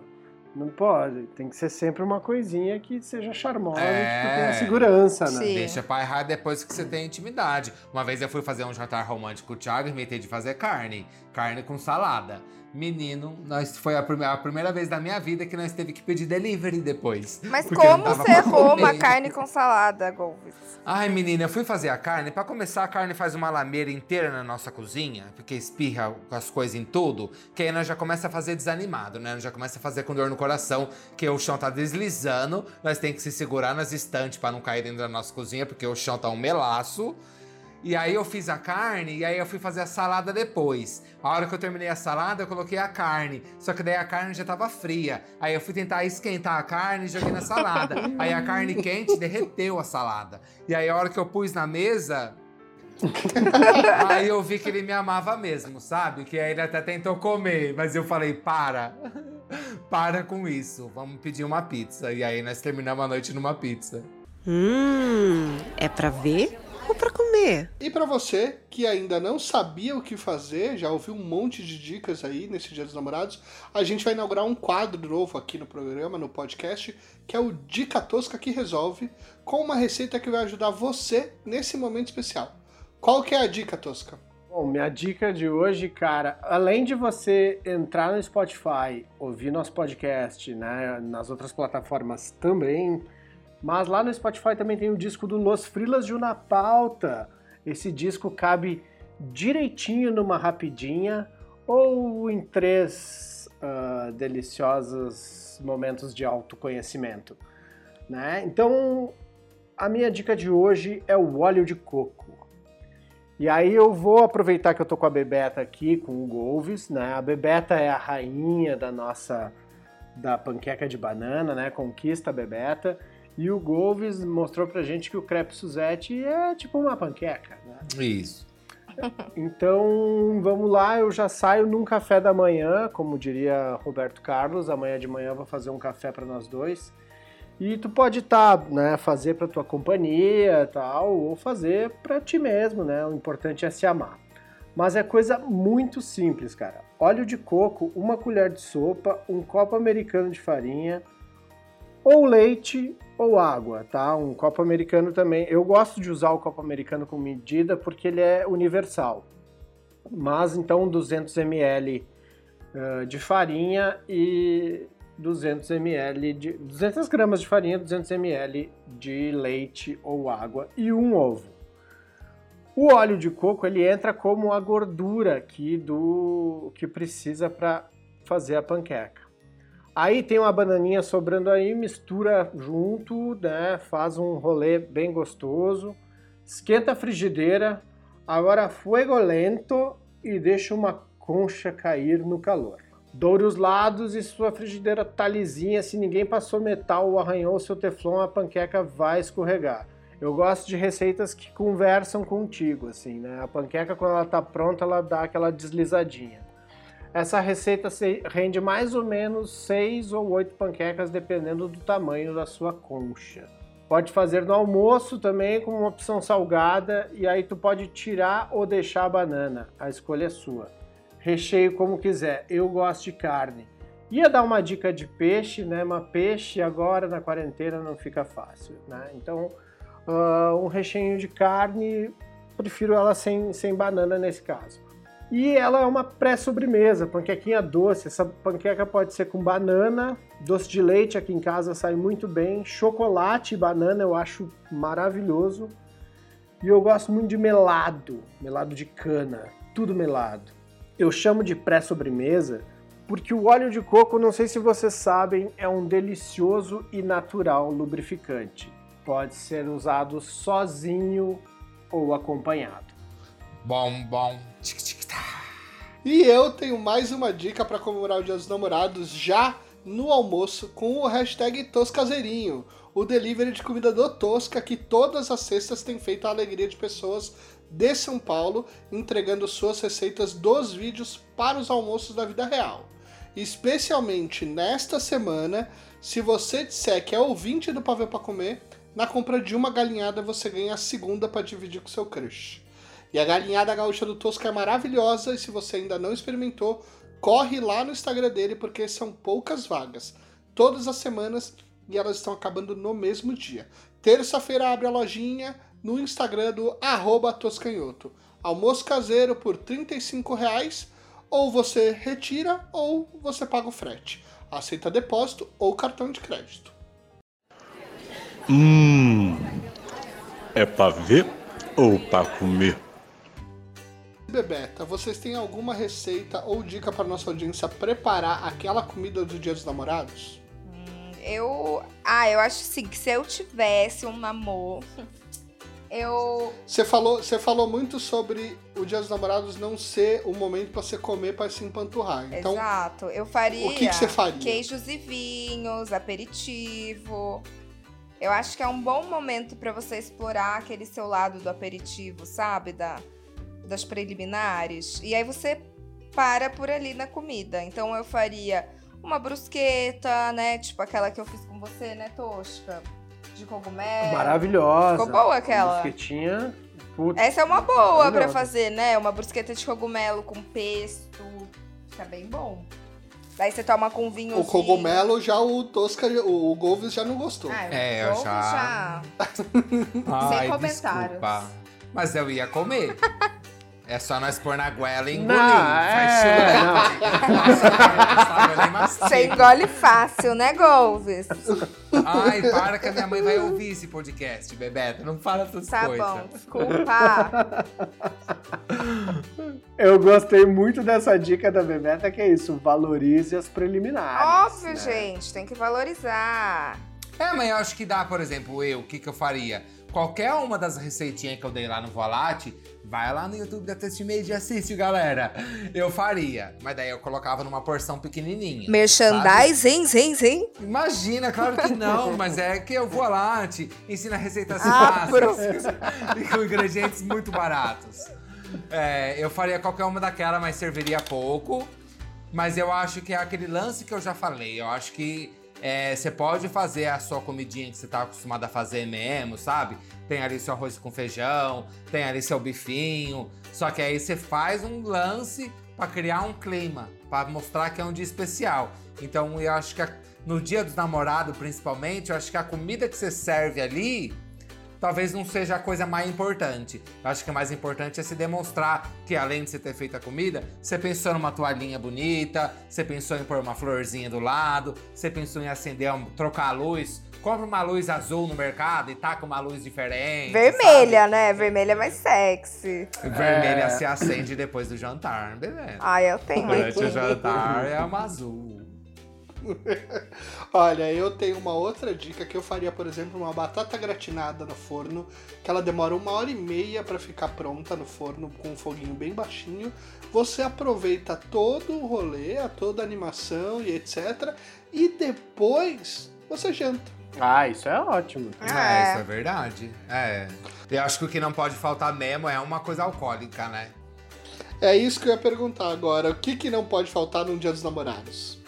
Não pode. Tem que ser sempre uma coisinha que seja charmosa, É. que tenha segurança, né? Sim. Deixa pra errar depois que você tem intimidade. Uma vez eu fui fazer um jantar romântico com o Thiago e inventei de fazer carne. Carne com salada. Menino, nós foi a, prime- a primeira vez da minha vida que nós teve que pedir delivery depois. Mas como você errou uma carne com salada, Golves? Ai, menina, eu fui fazer a carne. Pra começar, a carne faz uma lameira inteira na nossa cozinha, porque espirra as coisas em tudo, que aí nós já começa a fazer desanimado, né? Nós já começa a fazer com dor no coração, que o chão tá deslizando, nós tem que se segurar nas estantes pra não cair dentro da nossa cozinha, porque o chão tá um melaço. E aí eu fiz a carne e aí eu fui fazer a salada depois. A hora que eu terminei a salada, eu coloquei a carne. Só que daí a carne já tava fria. Aí eu fui tentar esquentar a carne e joguei na salada. (laughs) aí a carne quente derreteu a salada. E aí a hora que eu pus na mesa. aí eu vi que ele me amava mesmo, sabe? Que aí ele até tentou comer, mas eu falei: para. Para com isso. Vamos pedir uma pizza. E aí nós terminamos a noite numa pizza. Hum, é pra ver pra comer? E pra você que ainda não sabia o que fazer, já ouviu um monte de dicas aí nesse Dia dos Namorados, a gente vai inaugurar um quadro novo aqui no programa, no podcast, que é o Dica Tosca que Resolve, com uma receita que vai ajudar você nesse momento especial. Qual que é a dica tosca? Bom, minha dica de hoje, cara, além de você entrar no Spotify, ouvir nosso podcast, né, nas outras plataformas também, mas lá no Spotify também tem o disco do Los Frilas de Una Pauta. Esse disco cabe direitinho numa rapidinha ou em três ah, deliciosos momentos de autoconhecimento, né? Então, a minha dica de hoje é o óleo de coco. E aí eu vou aproveitar que eu tô com a Bebeta aqui, com o Golves, né? A Bebeta é a rainha da nossa da panqueca de banana, né? Conquista a Bebeta. E o Golves mostrou pra gente que o crepe Suzette é tipo uma panqueca, né? Isso. Então, vamos lá, eu já saio num café da manhã, como diria Roberto Carlos, amanhã de manhã eu vou fazer um café para nós dois. E tu pode estar, né, fazer para tua companhia, tal, ou fazer para ti mesmo, né? O importante é se amar. Mas é coisa muito simples, cara. Óleo de coco, uma colher de sopa, um copo americano de farinha, ou leite ou água, tá? Um copo americano também. Eu gosto de usar o copo americano com medida porque ele é universal. Mas então 200 ml uh, de farinha e 200 ml de 200 gramas de farinha, 200 ml de leite ou água e um ovo. O óleo de coco ele entra como a gordura aqui do que precisa para fazer a panqueca. Aí tem uma bananinha sobrando aí, mistura junto, né? Faz um rolê bem gostoso. Esquenta a frigideira, agora fuego lento e deixa uma concha cair no calor. Doure os lados e sua frigideira tá lisinha. Se ninguém passou metal ou arranhou seu teflon, a panqueca vai escorregar. Eu gosto de receitas que conversam contigo, assim, né? A panqueca, quando ela tá pronta, ela dá aquela deslizadinha. Essa receita rende mais ou menos 6 ou 8 panquecas, dependendo do tamanho da sua concha. Pode fazer no almoço também, com uma opção salgada, e aí tu pode tirar ou deixar a banana. A escolha é sua recheio como quiser. Eu gosto de carne. Ia dar uma dica de peixe, né? Mas peixe agora na quarentena não fica fácil, né? Então, uh, um recheio de carne, prefiro ela sem, sem banana nesse caso. E ela é uma pré-sobremesa, panquequinha doce. Essa panqueca pode ser com banana, doce de leite aqui em casa sai muito bem, chocolate e banana eu acho maravilhoso. E eu gosto muito de melado, melado de cana, tudo melado eu chamo de pré-sobremesa porque o óleo de coco, não sei se vocês sabem, é um delicioso e natural lubrificante. Pode ser usado sozinho ou acompanhado. Bom, bom. Tic, tic. E eu tenho mais uma dica para comemorar o Dia dos Namorados já no almoço com o hashtag Toscazeirinho, o delivery de comida do Tosca que todas as sextas tem feito a alegria de pessoas de São Paulo, entregando suas receitas dos vídeos para os almoços da vida real. Especialmente nesta semana, se você disser que é ouvinte do Pavê para Comer, na compra de uma galinhada você ganha a segunda para dividir com seu crush. E a galinhada gaúcha do Tosca é maravilhosa e se você ainda não experimentou, corre lá no Instagram dele porque são poucas vagas. Todas as semanas e elas estão acabando no mesmo dia. Terça-feira abre a lojinha, no Instagram do arroba Toscanhoto. Almoço caseiro por R$ reais ou você retira ou você paga o frete. Aceita depósito ou cartão de crédito. Hum, é para ver ou para comer? Bebeta, vocês têm alguma receita ou dica para nossa audiência preparar aquela comida do Dia dos Namorados? Hum, eu. Ah, eu acho sim que se eu tivesse um namoro eu. Você falou, você falou muito sobre o Dia dos Namorados não ser o momento para você comer para se empanturrar. Então, Exato. Eu faria. O que, que você faria? Queijos e vinhos, aperitivo. Eu acho que é um bom momento para você explorar aquele seu lado do aperitivo, sabe? Da, das preliminares. E aí você para por ali na comida. Então eu faria uma brusqueta, né? Tipo aquela que eu fiz com você, né, Tosca? de cogumelo. Maravilhosa. Ficou boa aquela. Brusquetinha. Putz, Essa é uma boa para fazer, né? Uma brusqueta de cogumelo com pesto. Fica bem bom. Daí você toma com vinho. O cogumelo já o Tosca, o, o Golves já não gostou. Ah, é, eu já. já... (laughs) Ai, Sem comentários. Desculpa. Mas eu ia comer. É só nós pôr na goela e engolir. Faz é, (laughs) Você engole fácil, né, Golves? Ai, para que a minha mãe vai ouvir esse podcast, Bebeto. Não fala essas tá coisas. Tá bom, desculpa. Eu gostei muito dessa dica da Bebeta, que é isso, valorize as preliminares. Óbvio, né? gente, tem que valorizar. É, mas eu acho que dá, por exemplo, eu, o que, que eu faria? Qualquer uma das receitinhas que eu dei lá no Volate, vai lá no YouTube da Test Made e assiste, galera. Eu faria, mas daí eu colocava numa porção pequenininha. Merchandising, sim, sim. Imagina, claro que não, (laughs) mas é que eu vou lá, te ensina receitas ah, fáceis (laughs) e com ingredientes muito baratos. É, eu faria qualquer uma daquela, mas serviria pouco. Mas eu acho que é aquele lance que eu já falei. Eu acho que é, você pode fazer a sua comidinha que você tá acostumado a fazer mesmo, sabe? Tem ali seu arroz com feijão, tem ali seu bifinho. Só que aí você faz um lance para criar um clima, para mostrar que é um dia especial. Então eu acho que a- no dia dos namorados, principalmente, eu acho que a comida que você serve ali talvez não seja a coisa mais importante. Eu acho que o mais importante é se demonstrar que além de você ter feito a comida, você pensou numa toalhinha bonita, você pensou em pôr uma florzinha do lado, você pensou em acender, um- trocar a luz. Compra uma luz azul no mercado e taca uma luz diferente. Vermelha, né? Vermelha é mais sexy. sabe? Vermelha É. se acende depois do jantar, beleza. Ai, eu tenho Durante o jantar é uma azul. (laughs) Olha, eu tenho uma outra dica que eu faria, por exemplo, uma batata gratinada no forno, que ela demora uma hora e meia para ficar pronta no forno com um foguinho bem baixinho. Você aproveita todo o rolê, a toda a animação e etc. E depois você janta. Ah, isso é ótimo. É, isso É. é verdade. É. Eu acho que o que não pode faltar mesmo é uma coisa alcoólica, né? É isso que eu ia perguntar agora. O que, que não pode faltar num dia dos namorados?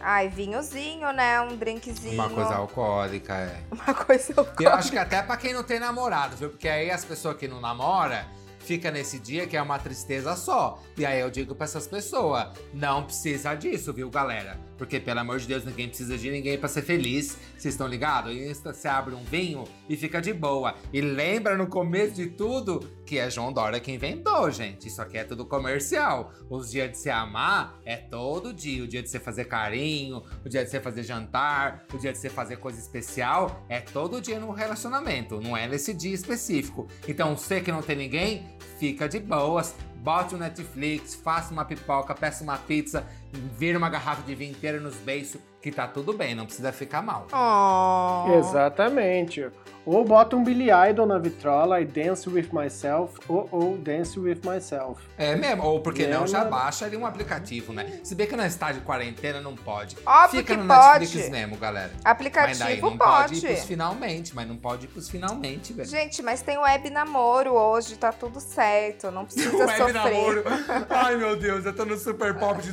Ai, vinhozinho, né? Um drinkzinho. Uma coisa alcoólica, é. (laughs) Uma coisa E eu alcoólica. acho que até pra quem não tem namorado, viu? Porque aí as pessoas que não namoram fica nesse dia que é uma tristeza só. E aí eu digo pra essas pessoas, não precisa disso, viu, galera? Porque, pelo amor de Deus, ninguém precisa de ninguém pra ser feliz. Vocês estão ligados? E você abre um vinho e fica de boa. E lembra no começo de tudo que é João Dória que inventou, gente. Isso aqui é tudo comercial. Os dias de se amar é todo dia. O dia de você fazer carinho, o dia de você fazer jantar, o dia de você fazer coisa especial é todo dia no relacionamento. Não é nesse dia específico. Então, você que não tem ninguém, fica de boas. Bote o Netflix, faça uma pipoca, peça uma pizza, vira uma garrafa de vinho inteira nos beiços, que tá tudo bem, não precisa ficar mal. Oh. Exatamente. Ou bota um Billy Idol na vitrola e Dance With Myself, ou, ou Dance With Myself. É mesmo, ou porque não, já baixa ali um aplicativo, né? Se bem que nós está de quarentena, não pode. Óbvio Fica que no pode. Netflix mesmo, galera. Mas daí Aplicativo não pode. pode. ir pros finalmente, mas não pode ir pros finalmente, velho. Gente, mas tem web namoro hoje, tá tudo certo. Não precisa (laughs) Web sofrer. namoro. (laughs) Ai, meu Deus, eu tô no Super Pop de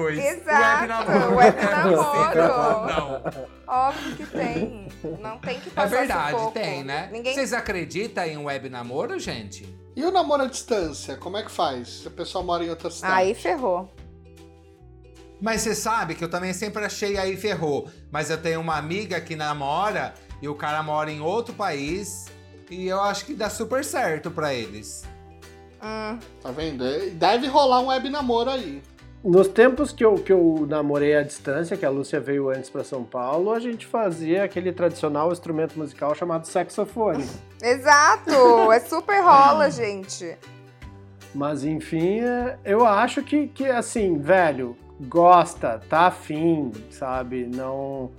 2002. Exato, Web namoro. web É namoro. Não. Óbvio que tem. Não tem que É passar verdade, sufoco. tem, né? Ninguém Vocês acreditam em web namoro, gente? E o namoro à distância, como é que faz? Se a pessoa mora em outra cidade. Aí ferrou. Mas você sabe que eu também sempre achei aí ferrou. Mas eu tenho uma amiga que namora e o cara mora em outro país e eu acho que dá super certo pra eles. Hum, Tá vendo? É- Deve rolar um web namoro aí. Nos tempos que eu, que eu namorei à distância, que a Lúcia veio antes para São Paulo, a gente fazia aquele tradicional instrumento musical chamado saxofone. (laughs) exato! é super rola, gente. Mas enfim, é, eu acho que, que assim, velho, gosta, tá afim, sabe? Não.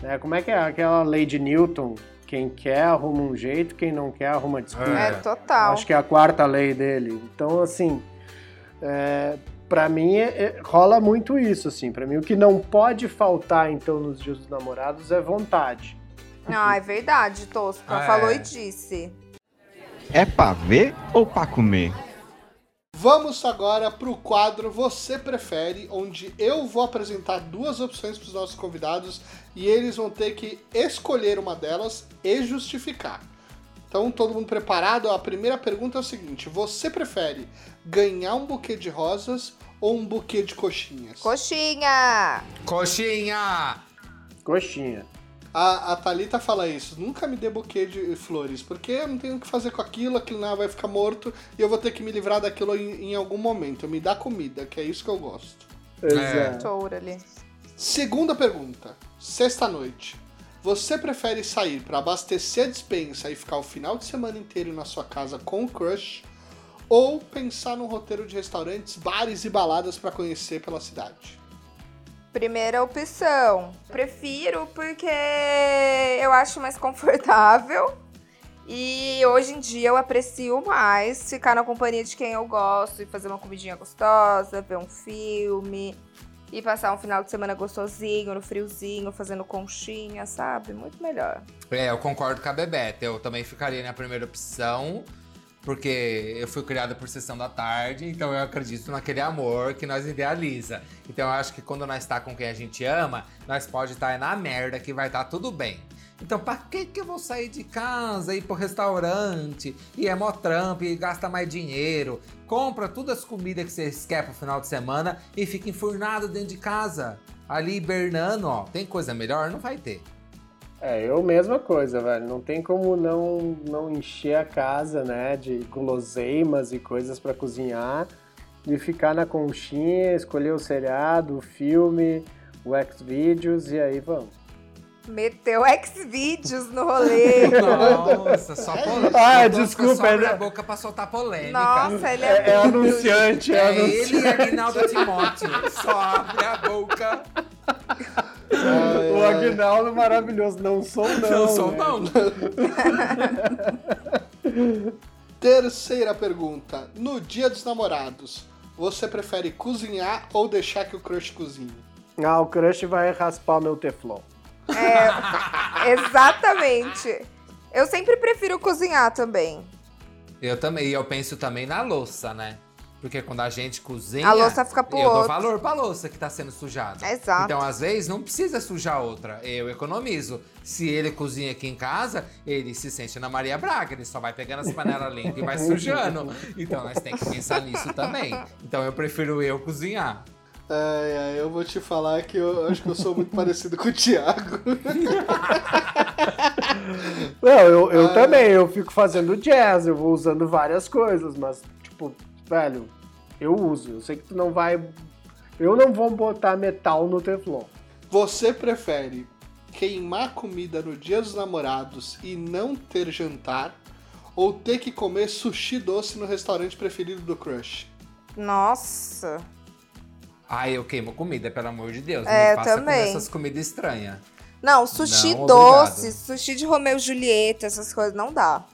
né, como é que é aquela lei de Newton? Quem quer arruma um jeito, quem não quer arruma desculpa. É. É, total. Acho que é a quarta lei dele. Então, assim, é, para mim é- é- rola muito isso, assim. Para mim, o que não pode faltar, então, nos dias dos namorados é vontade. Ah, é verdade, Tosca. Ah, é. Falou e disse. É pra ver ou pra comer? Vamos agora pro quadro Você Prefere, onde eu vou apresentar duas opções para os nossos convidados e eles vão ter que escolher uma delas e justificar. Então, todo mundo preparado? A primeira pergunta é o seguinte: Você prefere ganhar um buquê de rosas ou um buquê de coxinhas? Coxinha! Coxinha! Coxinha. A, a Thalita fala isso, nunca me dê buquê de flores, porque eu não tenho o que fazer com aquilo, aquilo não vai ficar morto e eu vou ter que me livrar daquilo em, em algum momento. Me dá comida, que é isso que eu gosto. Exato. Ali. Segunda pergunta, sexta-noite. Você prefere sair para abastecer a dispensa e ficar o final de semana inteiro na sua casa com o crush? Ou pensar num roteiro de restaurantes, bares e baladas para conhecer pela cidade? Primeira opção. Prefiro porque eu acho mais confortável. E hoje em dia eu aprecio mais ficar na companhia de quem eu gosto e fazer uma comidinha gostosa, ver um filme e passar um final de semana gostosinho, no friozinho, fazendo conchinha, sabe? Muito melhor. É, eu concordo com a Bebete. Eu também ficaria na primeira opção. Porque eu fui criada por sessão da tarde, então eu acredito naquele amor que nós idealiza. Então eu acho que quando nós está com quem a gente ama, nós pode estar na merda que vai estar tudo bem. Então, pra que que eu vou sair de casa, ir pro restaurante, e é mó trampo, e gasta mais dinheiro? Compra todas as comidas que vocês querem pro final de semana e fica enfurnado dentro de casa. Ali hibernando, ó. Tem coisa melhor? Não vai ter. É, eu mesma coisa, velho. Não tem como não, não encher a casa, né, de guloseimas e coisas pra cozinhar, de ficar na conchinha, escolher o seriado, o filme, o Xvideos e aí vamos. Meteu Xvideos no rolê. Nossa, só polêmica. Ah, desculpa, só abre né? a boca pra soltar polêmica. Nossa, ele é, É, é anunciante, é, É anunciante. ele e Aguinaldo Timóteo. Só abre a boca. O Aguinaldo maravilhoso. Não sou não. Não sou, né? não. (laughs) Terceira pergunta. No dia dos namorados, você prefere cozinhar ou deixar que o crush cozinhe? Ah, o crush vai raspar o meu teflon. É, exatamente. Eu sempre prefiro cozinhar também. Eu também. E eu penso também na louça, né? Porque quando a gente cozinha. A louça fica pro Eu dou outro. valor pra louça que tá sendo sujada. Exato. Então, às vezes, não precisa sujar outra. Eu economizo. Se ele cozinha aqui em casa, ele se sente na Maria Braga. Ele só vai pegando as panelas limpas e vai sujando. Então, nós temos que pensar nisso também. Então, eu prefiro eu cozinhar. Ai, ai, eu vou te falar que eu acho que eu sou muito parecido com o Thiago. (laughs) Não, eu, eu Ah. também, eu fico fazendo jazz, eu vou usando várias coisas, mas, tipo, velho, eu uso. Eu sei que tu não vai. Eu não vou botar metal no Teflon. Você prefere queimar comida no dia dos namorados e não ter jantar? Ou ter que comer sushi doce no restaurante preferido do crush? Nossa. Ai, eu queimo comida, pelo amor de Deus. É, faça também. essas comidas estranhas. Não, sushi Não, doce, obrigado. sushi de Romeu e Julieta, essas coisas não dá.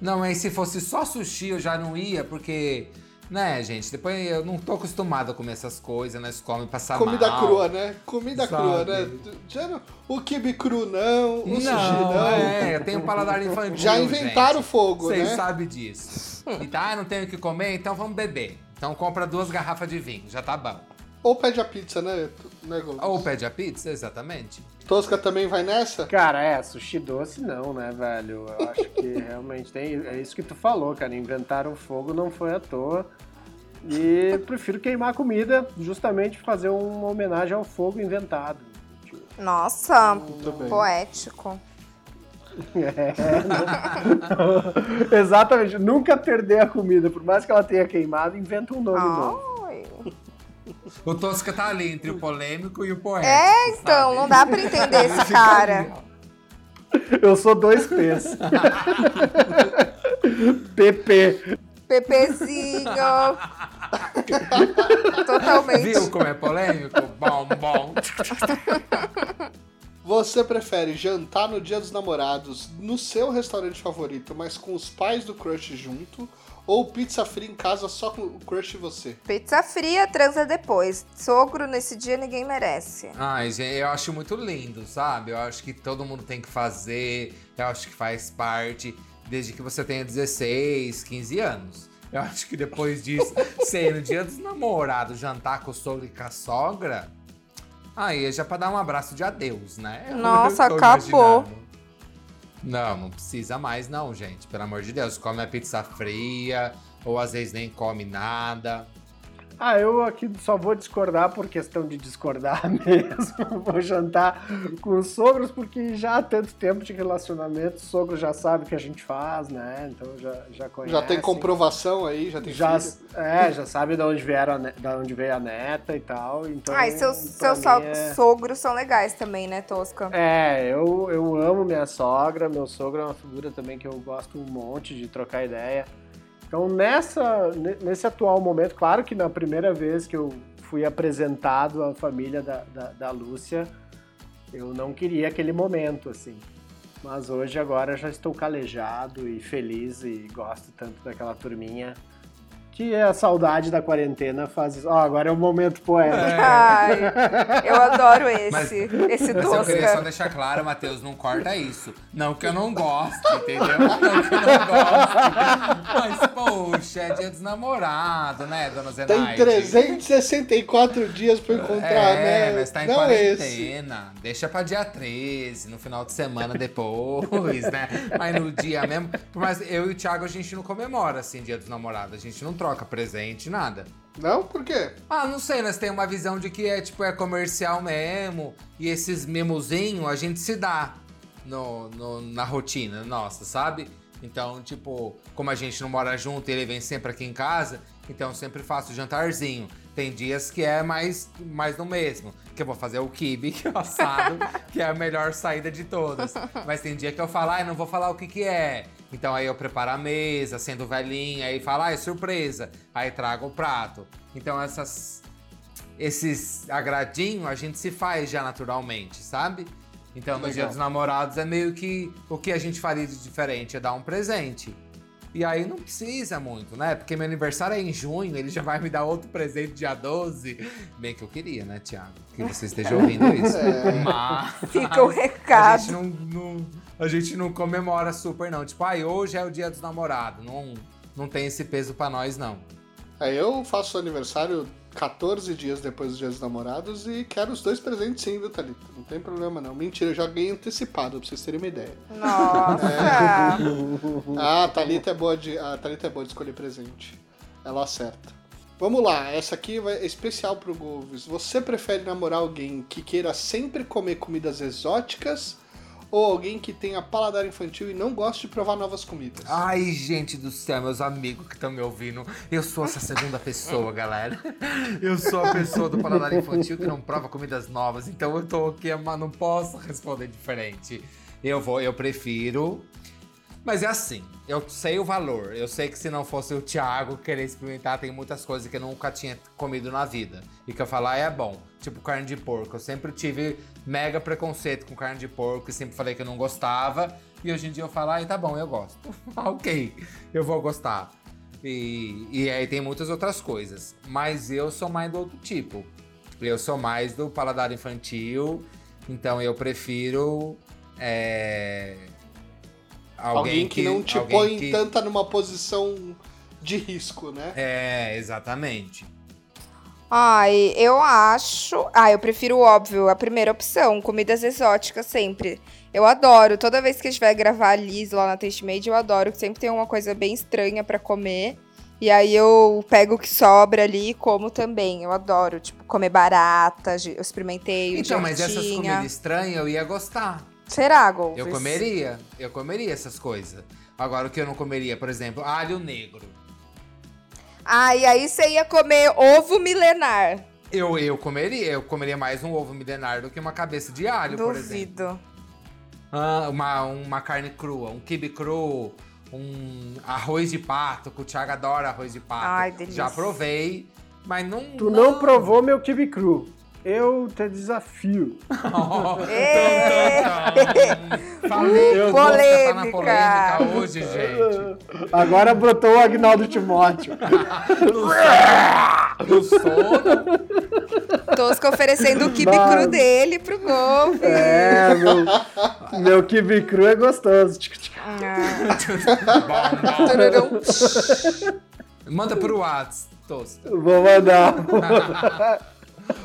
Não, aí se fosse só sushi eu já não ia, porque, né, gente, depois eu não tô acostumado a comer essas coisas, nós comemos passar Comida mal. crua, né? Comida Sabe? crua, né? Já não- o kibe cru não, o Não, sushi não. é, eu tenho um paladar infantil, Já inventaram gente. fogo, Vocês né? sabem disso. E tá, ah, não tenho o que comer, então vamos beber. Então compra duas garrafas de vinho, já tá bom. Ou pede a pizza, né? né? Ou pede a pizza, exatamente. Tosca também vai nessa? Cara, é, sushi doce não, né, velho? Eu acho que (laughs) realmente tem. É isso que tu falou, cara. Inventaram fogo não foi à toa. E prefiro queimar comida, justamente fazer uma homenagem ao fogo inventado. Nossa, Muito bem. poético. É, (laughs) Exatamente. Nunca perder a comida, por mais que ela tenha queimado, inventa um nome novo. Ai. O Tosca tá ali entre o polêmico e o poético. É, então, sabe? não dá pra entender (laughs) esse cara. Eu sou dois P's. (laughs) PP. Pepezinho. Totalmente. Viu como é polêmico? Bom, bom. Você prefere jantar no dia dos namorados no seu restaurante favorito, mas com os pais do crush junto? Ou pizza fria em casa só com o crush e você? Pizza fria, transa depois. Sogro nesse dia ninguém merece. Ai, gente, eu acho muito lindo, sabe? Eu acho que todo mundo tem que fazer, eu acho que faz parte, desde que você tenha 16, 15 anos. Eu acho que depois disso, (laughs) ser no dia dos namorados, jantar com o sogro e com a sogra, aí é já pra dar um abraço de adeus, né? (laughs) Nossa, acabou. imaginando. Não, não precisa mais não, gente. Pelo amor de Deus, come a pizza fria, ou às vezes nem come nada. Ah, eu aqui só vou discordar por questão de discordar (laughs) mesmo. Vou jantar com os sogros, porque já há tanto tempo de relacionamento, o sogro já sabe o que a gente faz, né? Então já, já conhece. Já tem comprovação aí, já tem Já, filho. é, já sabe de onde, vieram ne- da onde veio a neta e tal. Então, seus, pra seus mim so- é... sogros são legais também, né, Tosca? É, eu, eu amo minha sogra, meu sogro é uma figura também que eu gosto um monte de trocar ideia. Então, nessa, ne- nesse atual momento, claro que na primeira vez que eu fui apresentado à família da, da, da Lúcia, eu não queria aquele momento, assim. Mas hoje, agora, já estou calejado e feliz e gosto tanto daquela turminha que a saudade da quarentena faz isso. Ó, agora é o momento poético. Ai, eu adoro esse. Mas- esse Mas eu queria só tosca. deixar claro, Matheus, não corta isso. Não que eu não goste, entendeu? Não que eu não goste. Mas, poxa, é dia dos namorados, né, dona Zenaide? Tem 364 dias pra encontrar, é, né? mas tá em Não esse. quarentena. Deixa pra dia 13, no final de semana depois, né? Mas no dia mesmo. Mas eu e o Thiago, a gente não comemora, assim, dia dos namorados. A gente não troca presente, nada. Não? Por quê? Ah, não sei, nós temos uma visão de que é tipo é comercial mesmo e esses mimozinhos a gente se dá no, no- na rotina nossa, sabe? Então, tipo, como a gente não mora junto e ele vem sempre aqui em casa, então eu sempre faço jantarzinho. Tem dias que é mais, mais no mesmo, que eu vou fazer o kibe, (laughs) que é o assado, que é a melhor saída de todas. Mas tem dia que eu falo, ai, não vou falar o que que é. Então aí eu preparo a mesa, sendo velhinha, aí falo, ai, surpresa. Aí trago o prato. Então essas esses agradinhos a gente se faz já naturalmente, sabe? Então no dia dos namorados é meio que o que a gente faria de diferente é dar um presente. E aí não precisa muito, né? Porque meu aniversário é em junho, ele já vai me dar outro presente dia 12. Bem que eu queria, né, Thiago? Que você esteja ouvindo isso. (laughs) Mas Fica o a recado. gente não, não- a gente não comemora super, não. Tipo, ai, hoje é o dia dos namorados. Não, não tem esse peso pra nós, não. Aí eu faço aniversário 14 dias depois dos dias dos namorados e quero os dois presentes sim, viu, Thalita? Não tem problema não. Mentira, eu já ganhei antecipado, pra vocês terem uma ideia. Nossa. (laughs) Ah, a Thalita é boa de, a Thalita é boa de escolher presente. Ela acerta. Vamos lá, essa aqui é especial pro Golves. Você prefere namorar alguém que queira sempre comer comidas exóticas ou alguém que tenha paladar infantil e não gosta de provar novas comidas? Ai, gente do céu, meus amigos que estão me ouvindo. Eu sou essa segunda pessoa, galera. Eu sou a pessoa do paladar infantil que não prova comidas novas. Então eu tô aqui, mas não posso responder diferente. Eu vou, eu prefiro. Mas é assim, eu sei o valor. Eu sei que se não fosse o Thiago querer experimentar, tem muitas coisas que eu nunca tinha comido na vida. E que eu falar é bom. Tipo carne de porco. Eu sempre tive mega preconceito com carne de porco e sempre falei que eu não gostava. E hoje em dia eu falo, ai, tá bom, eu gosto. (laughs) ok, eu vou gostar. E, e aí tem muitas outras coisas. Mas eu sou mais do outro tipo. Eu sou mais do paladar infantil. Então eu prefiro. é, alguém, que, não te alguém põe que- tanta numa posição de risco, né? É, exatamente. Ai, eu acho. Ah, eu prefiro, óbvio, a primeira opção, comidas exóticas sempre. Eu adoro. Toda vez que a gente vai gravar a Liz lá na Taste Made, eu adoro que sempre tem uma coisa bem estranha pra comer. E aí eu pego o que sobra ali e como também. Eu adoro, tipo, comer barata, eu experimentei. Então, mas essas jartinha. comidas estranhas eu ia gostar. Será, Golfes? Eu comeria. Eu comeria essas coisas. Agora, o que eu não comeria, por exemplo, alho negro. Ah, e aí você ia comer ovo milenar. Eu, eu comeria. Eu comeria mais um ovo milenar do que uma cabeça de alho, por exemplo. Duvido. Ah, uma, uma carne crua, um quibe cru, um arroz de pato, que o Thiago adora arroz de pato. Ai, delícia. Já provei, mas não. Tu não provou meu kibe cru. Eu te desafio. (laughs) Ê! Falei, eu tá na Polêmica. polêmica hoje, (laughs) gente. Agora brotou o Agnaldo Timóteo. (laughs) No sono. Tosca oferecendo o kibe Mas- cru dele pro Golfes. É, meu, meu kibe cru é gostoso. Ah, Bom, bom. tururum. Manda pro Whats, Tosca. Vou mandar.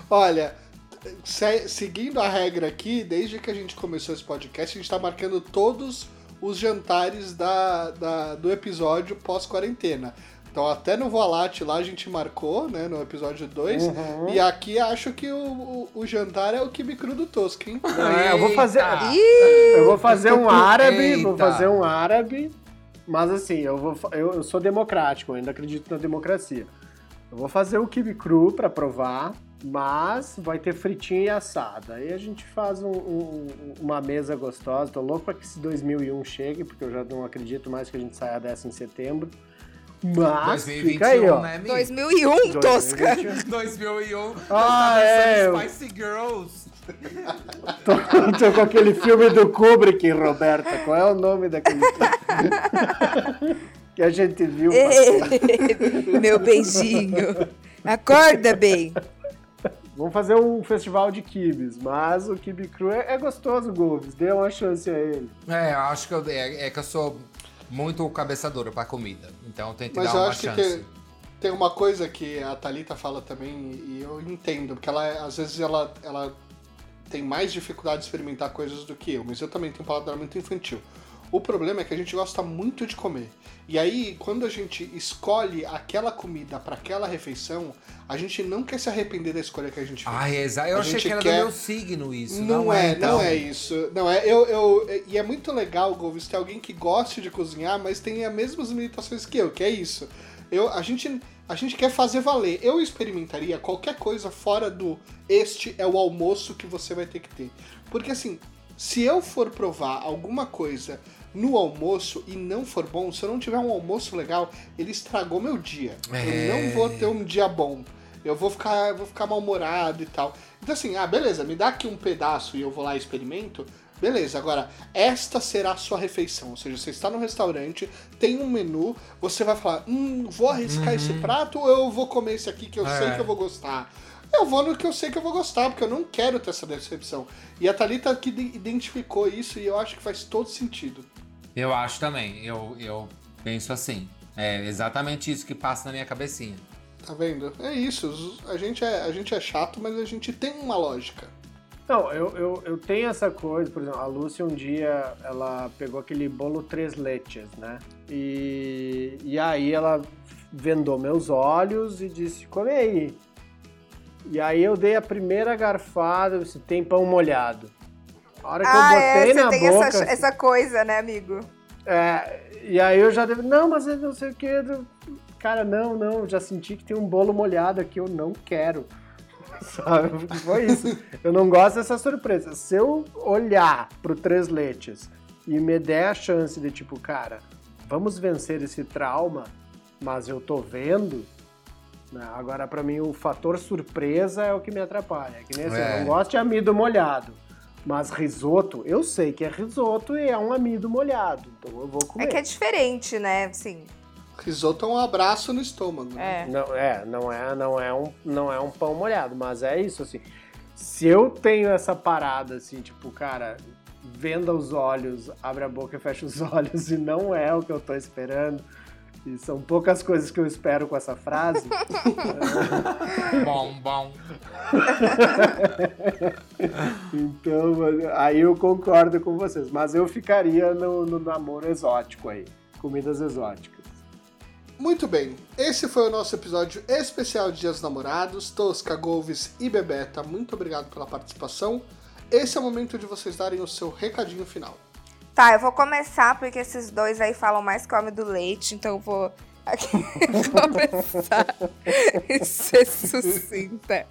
Olha, se- seguindo a regra aqui, desde que a gente começou esse podcast, a gente tá marcando todos os jantares da, da- do episódio pós-quarentena. Então até no Volat lá a gente marcou, né, no episódio 2. Uhum. E aqui acho que o, o, o jantar é o kibe cru do Tosca, hein? É, eu vou fazer. Eita. Eu vou fazer um árabe, vou Eita. fazer um árabe, mas assim, eu, vou, eu, eu sou democrático, eu ainda acredito na democracia. Eu vou fazer o kibe cru pra provar, mas vai ter fritinha e assada. Aí a gente faz um- um- uma mesa gostosa. Tô louco pra que esse 2001 chegue, porque eu já não acredito mais que a gente saia dessa em setembro. Mas 2021, fica aí, ó. né, amigo? 2001, Tosca. (laughs) 2021. 2001. Ah, é, Spice Girls. (laughs) Tô, tô com aquele filme do Kubrick, Roberta. Qual é o nome daquele filme? (laughs) que a gente viu. (laughs) Meu beijinho. Acorda bem. Vamos fazer um festival de kibes, mas o kibe cru é, é gostoso, Golves. Dê uma chance a ele. É, eu acho que eu, é, é que eu sou muito cabeça dura pra comida. Então tem que Mas dar eu uma acho que chance. tem, tem uma coisa que a Thalita fala também, e eu entendo, porque ela às vezes ela, ela tem mais dificuldade de experimentar coisas do que eu, mas eu também tenho um paladar muito infantil. O problema é que a gente gosta muito de comer. E aí, quando a gente escolhe aquela comida para aquela refeição, a gente não quer se arrepender da escolha que a gente fez. Ai, exato. Eu A achei que era quer- do meu signo isso. Não, é, então. não é isso. Não é. Eu, eu, e é muito legal, Golvis, ter alguém que goste de cozinhar, mas tem as mesmas limitações que eu, que é isso. Eu, a, gente, a gente quer fazer valer. Eu experimentaria qualquer coisa fora do este é o almoço que você vai ter que ter. Porque assim, se eu for provar alguma coisa no almoço e não for bom, se eu não tiver um almoço legal, ele estragou meu dia. É. Eu não vou ter um dia bom. Eu vou ficar, vou ficar mal-humorado e tal. Então assim, ah, beleza, me dá aqui um pedaço e eu vou lá e experimento. Beleza, agora, esta será a sua refeição. Ou seja, você está no restaurante, tem um menu, você vai falar, hum, vou arriscar esse prato ou eu vou comer esse aqui que eu É. sei que eu vou gostar? Eu vou no que eu sei que eu vou gostar, porque eu não quero ter essa decepção. E a Thalita que ide- identificou isso e eu acho que faz todo sentido. Eu acho também. Eu, eu penso assim. É exatamente isso que passa na minha cabecinha. Tá vendo? É isso. A gente é, a gente é chato, mas a gente tem uma lógica. Não, eu, eu, eu tenho essa coisa, por exemplo, a Lúcia um dia, ela pegou aquele bolo três leches, né? E, e aí ela vendou meus olhos e disse, come aí. E aí eu dei a primeira garfada, eu disse, tem pão molhado. A hora que Ah, eu é, botei você na tem boca... essa, essa coisa, né, amigo? É, e aí eu já devo. Não, mas eu não sei o que. Cara, não, não, já senti que tem um bolo molhado aqui, eu não quero. (laughs) Sabe? Foi isso. Eu não gosto dessa surpresa. Se eu olhar pro Três Letes e me der a chance de, tipo, cara, vamos vencer esse trauma, mas eu tô vendo. né? Agora, pra mim, o fator surpresa é o que me atrapalha. É Que nem assim, eu É. não gosto de amido molhado. Mas risoto, eu sei que é risoto e é um amido molhado. Então eu vou comer. É que é diferente, né? Assim, Risoto é um abraço no estômago. né? é. Não é, não é, não é um, não é um pão molhado, mas é isso assim. Se eu tenho essa parada assim, tipo, cara, venda os olhos, abre a boca e fecha os (laughs) olhos e não é o que eu tô esperando. E são poucas coisas que eu espero com essa frase. (laughs) bom, bom. (laughs) então, aí eu concordo com vocês. Mas eu ficaria no, no namoro exótico aí. Comidas exóticas. Muito bem, esse foi o nosso episódio especial de Dias dos Namorados. Tosca, Golves e Bebeta, muito obrigado pela participação. Esse é o momento de vocês darem o seu recadinho final. Tá, eu vou começar porque esses dois aí falam mais que homem do leite, então (laughs) eu vou começar e ser sucinta.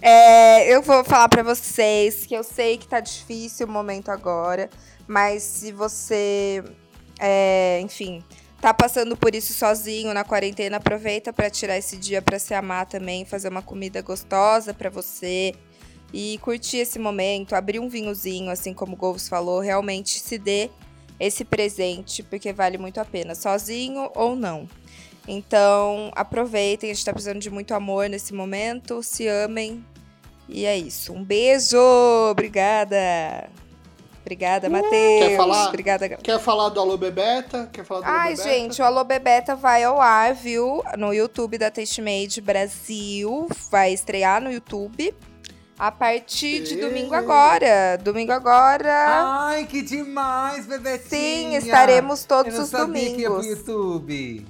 É, eu vou falar pra vocês que eu sei que tá difícil o momento agora, mas se você, é, enfim, tá passando por isso sozinho na quarentena, aproveita pra tirar esse dia pra se amar também, fazer uma comida gostosa pra você e curtir esse momento, abrir um vinhozinho, assim como o Golfos falou, realmente se dê esse presente, porque vale muito a pena, sozinho ou não. Então, aproveitem, a gente tá precisando de muito amor nesse momento, se amem. E é isso. Um beijo! Obrigada! Obrigada, Matheus! quer falar? Obrigada, Quer falar do Alô Bebeta? Quer falar do Alô Ai, Bebeta? gente, o Alô Bebeta vai ao ar, viu? No YouTube da Taste Made Brasil. Vai estrear no YouTube a partir de domingo agora. Domingo agora. Ai, que demais, bebetinha. Sim, estaremos todos Eu não os sabia que ia pro domingos. YouTube.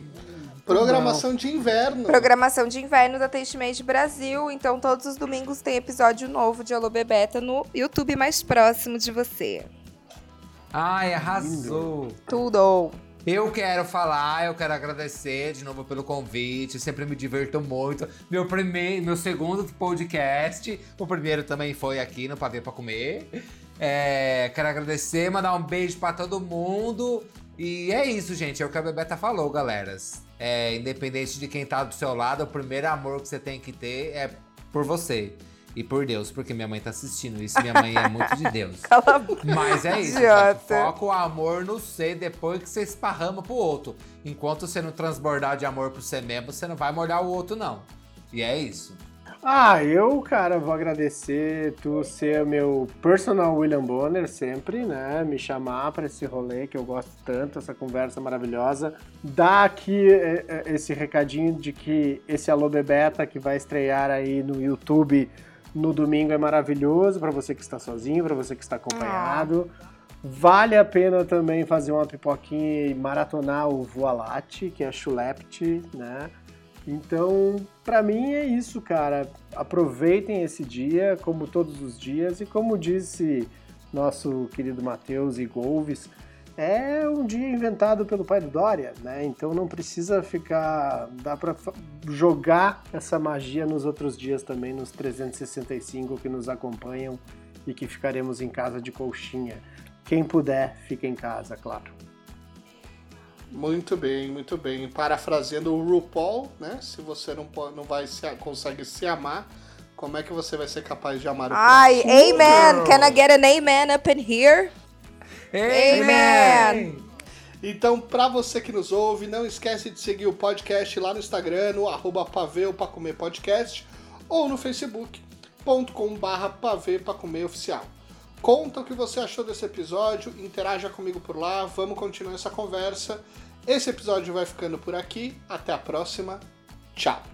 Programação de inverno. Programação de inverno da Taste Made Brasil. Então, todos os domingos tem episódio novo de Alô Bebeta no YouTube mais próximo de você. Ai, arrasou. Tudo! Eu quero falar, eu quero agradecer de novo pelo convite. Sempre me divirto muito. Meu primeiro, meu segundo podcast. O primeiro também foi aqui no Pavê pra Comer. É, quero agradecer, mandar um beijo pra todo mundo. E é isso, gente. É o que a Bebeta falou, galeras. É, independente de quem tá do seu lado, o primeiro amor que você tem que ter é por você. E por Deus, porque minha mãe tá assistindo isso, minha mãe é muito de Deus. (laughs) Cala a boca. Mas é isso, foca o amor no C depois que você esparrama pro outro. Enquanto você não transbordar de amor pro você mesmo, você não vai molhar o outro, não. E é isso. Ah, eu, cara, vou agradecer tu ser meu personal William Bonner sempre, né? Me chamar pra esse rolê que eu gosto tanto, essa conversa maravilhosa. Dar aqui é, é, esse recadinho de que esse Alô Bebeta que vai estrear aí no YouTube no domingo é maravilhoso pra você que está sozinho, pra você que está acompanhado. Vale a pena também fazer uma pipoquinha e maratonar o Voalate, que é a Chulept, né? Então, pra mim é isso, cara. Aproveitem esse dia, como todos os dias, e como disse nosso querido Matheus e Golves, é um dia inventado pelo pai do Dória, né? Então não precisa ficar. dá pra fa- jogar essa magia nos outros dias também, nos 365 que nos acompanham e que ficaremos em casa de colchinha. Quem puder, fica em casa, claro. Muito bem, muito bem. Parafraseando o RuPaul, né? Se você não, pode, não vai se, consegue se amar, como é que você vai ser capaz de amar o Ai, próximo? amen. Can I get an amen up in here? Amen. Então, pra você que nos ouve, não esquece de seguir o podcast lá no Instagram, no arroba pavê pra comer podcast, ou no facebook.com barra pavê pra comer oficial. Conta o que você achou desse episódio, interaja comigo por lá, vamos continuar essa conversa. Esse episódio vai ficando por aqui, até a próxima, tchau!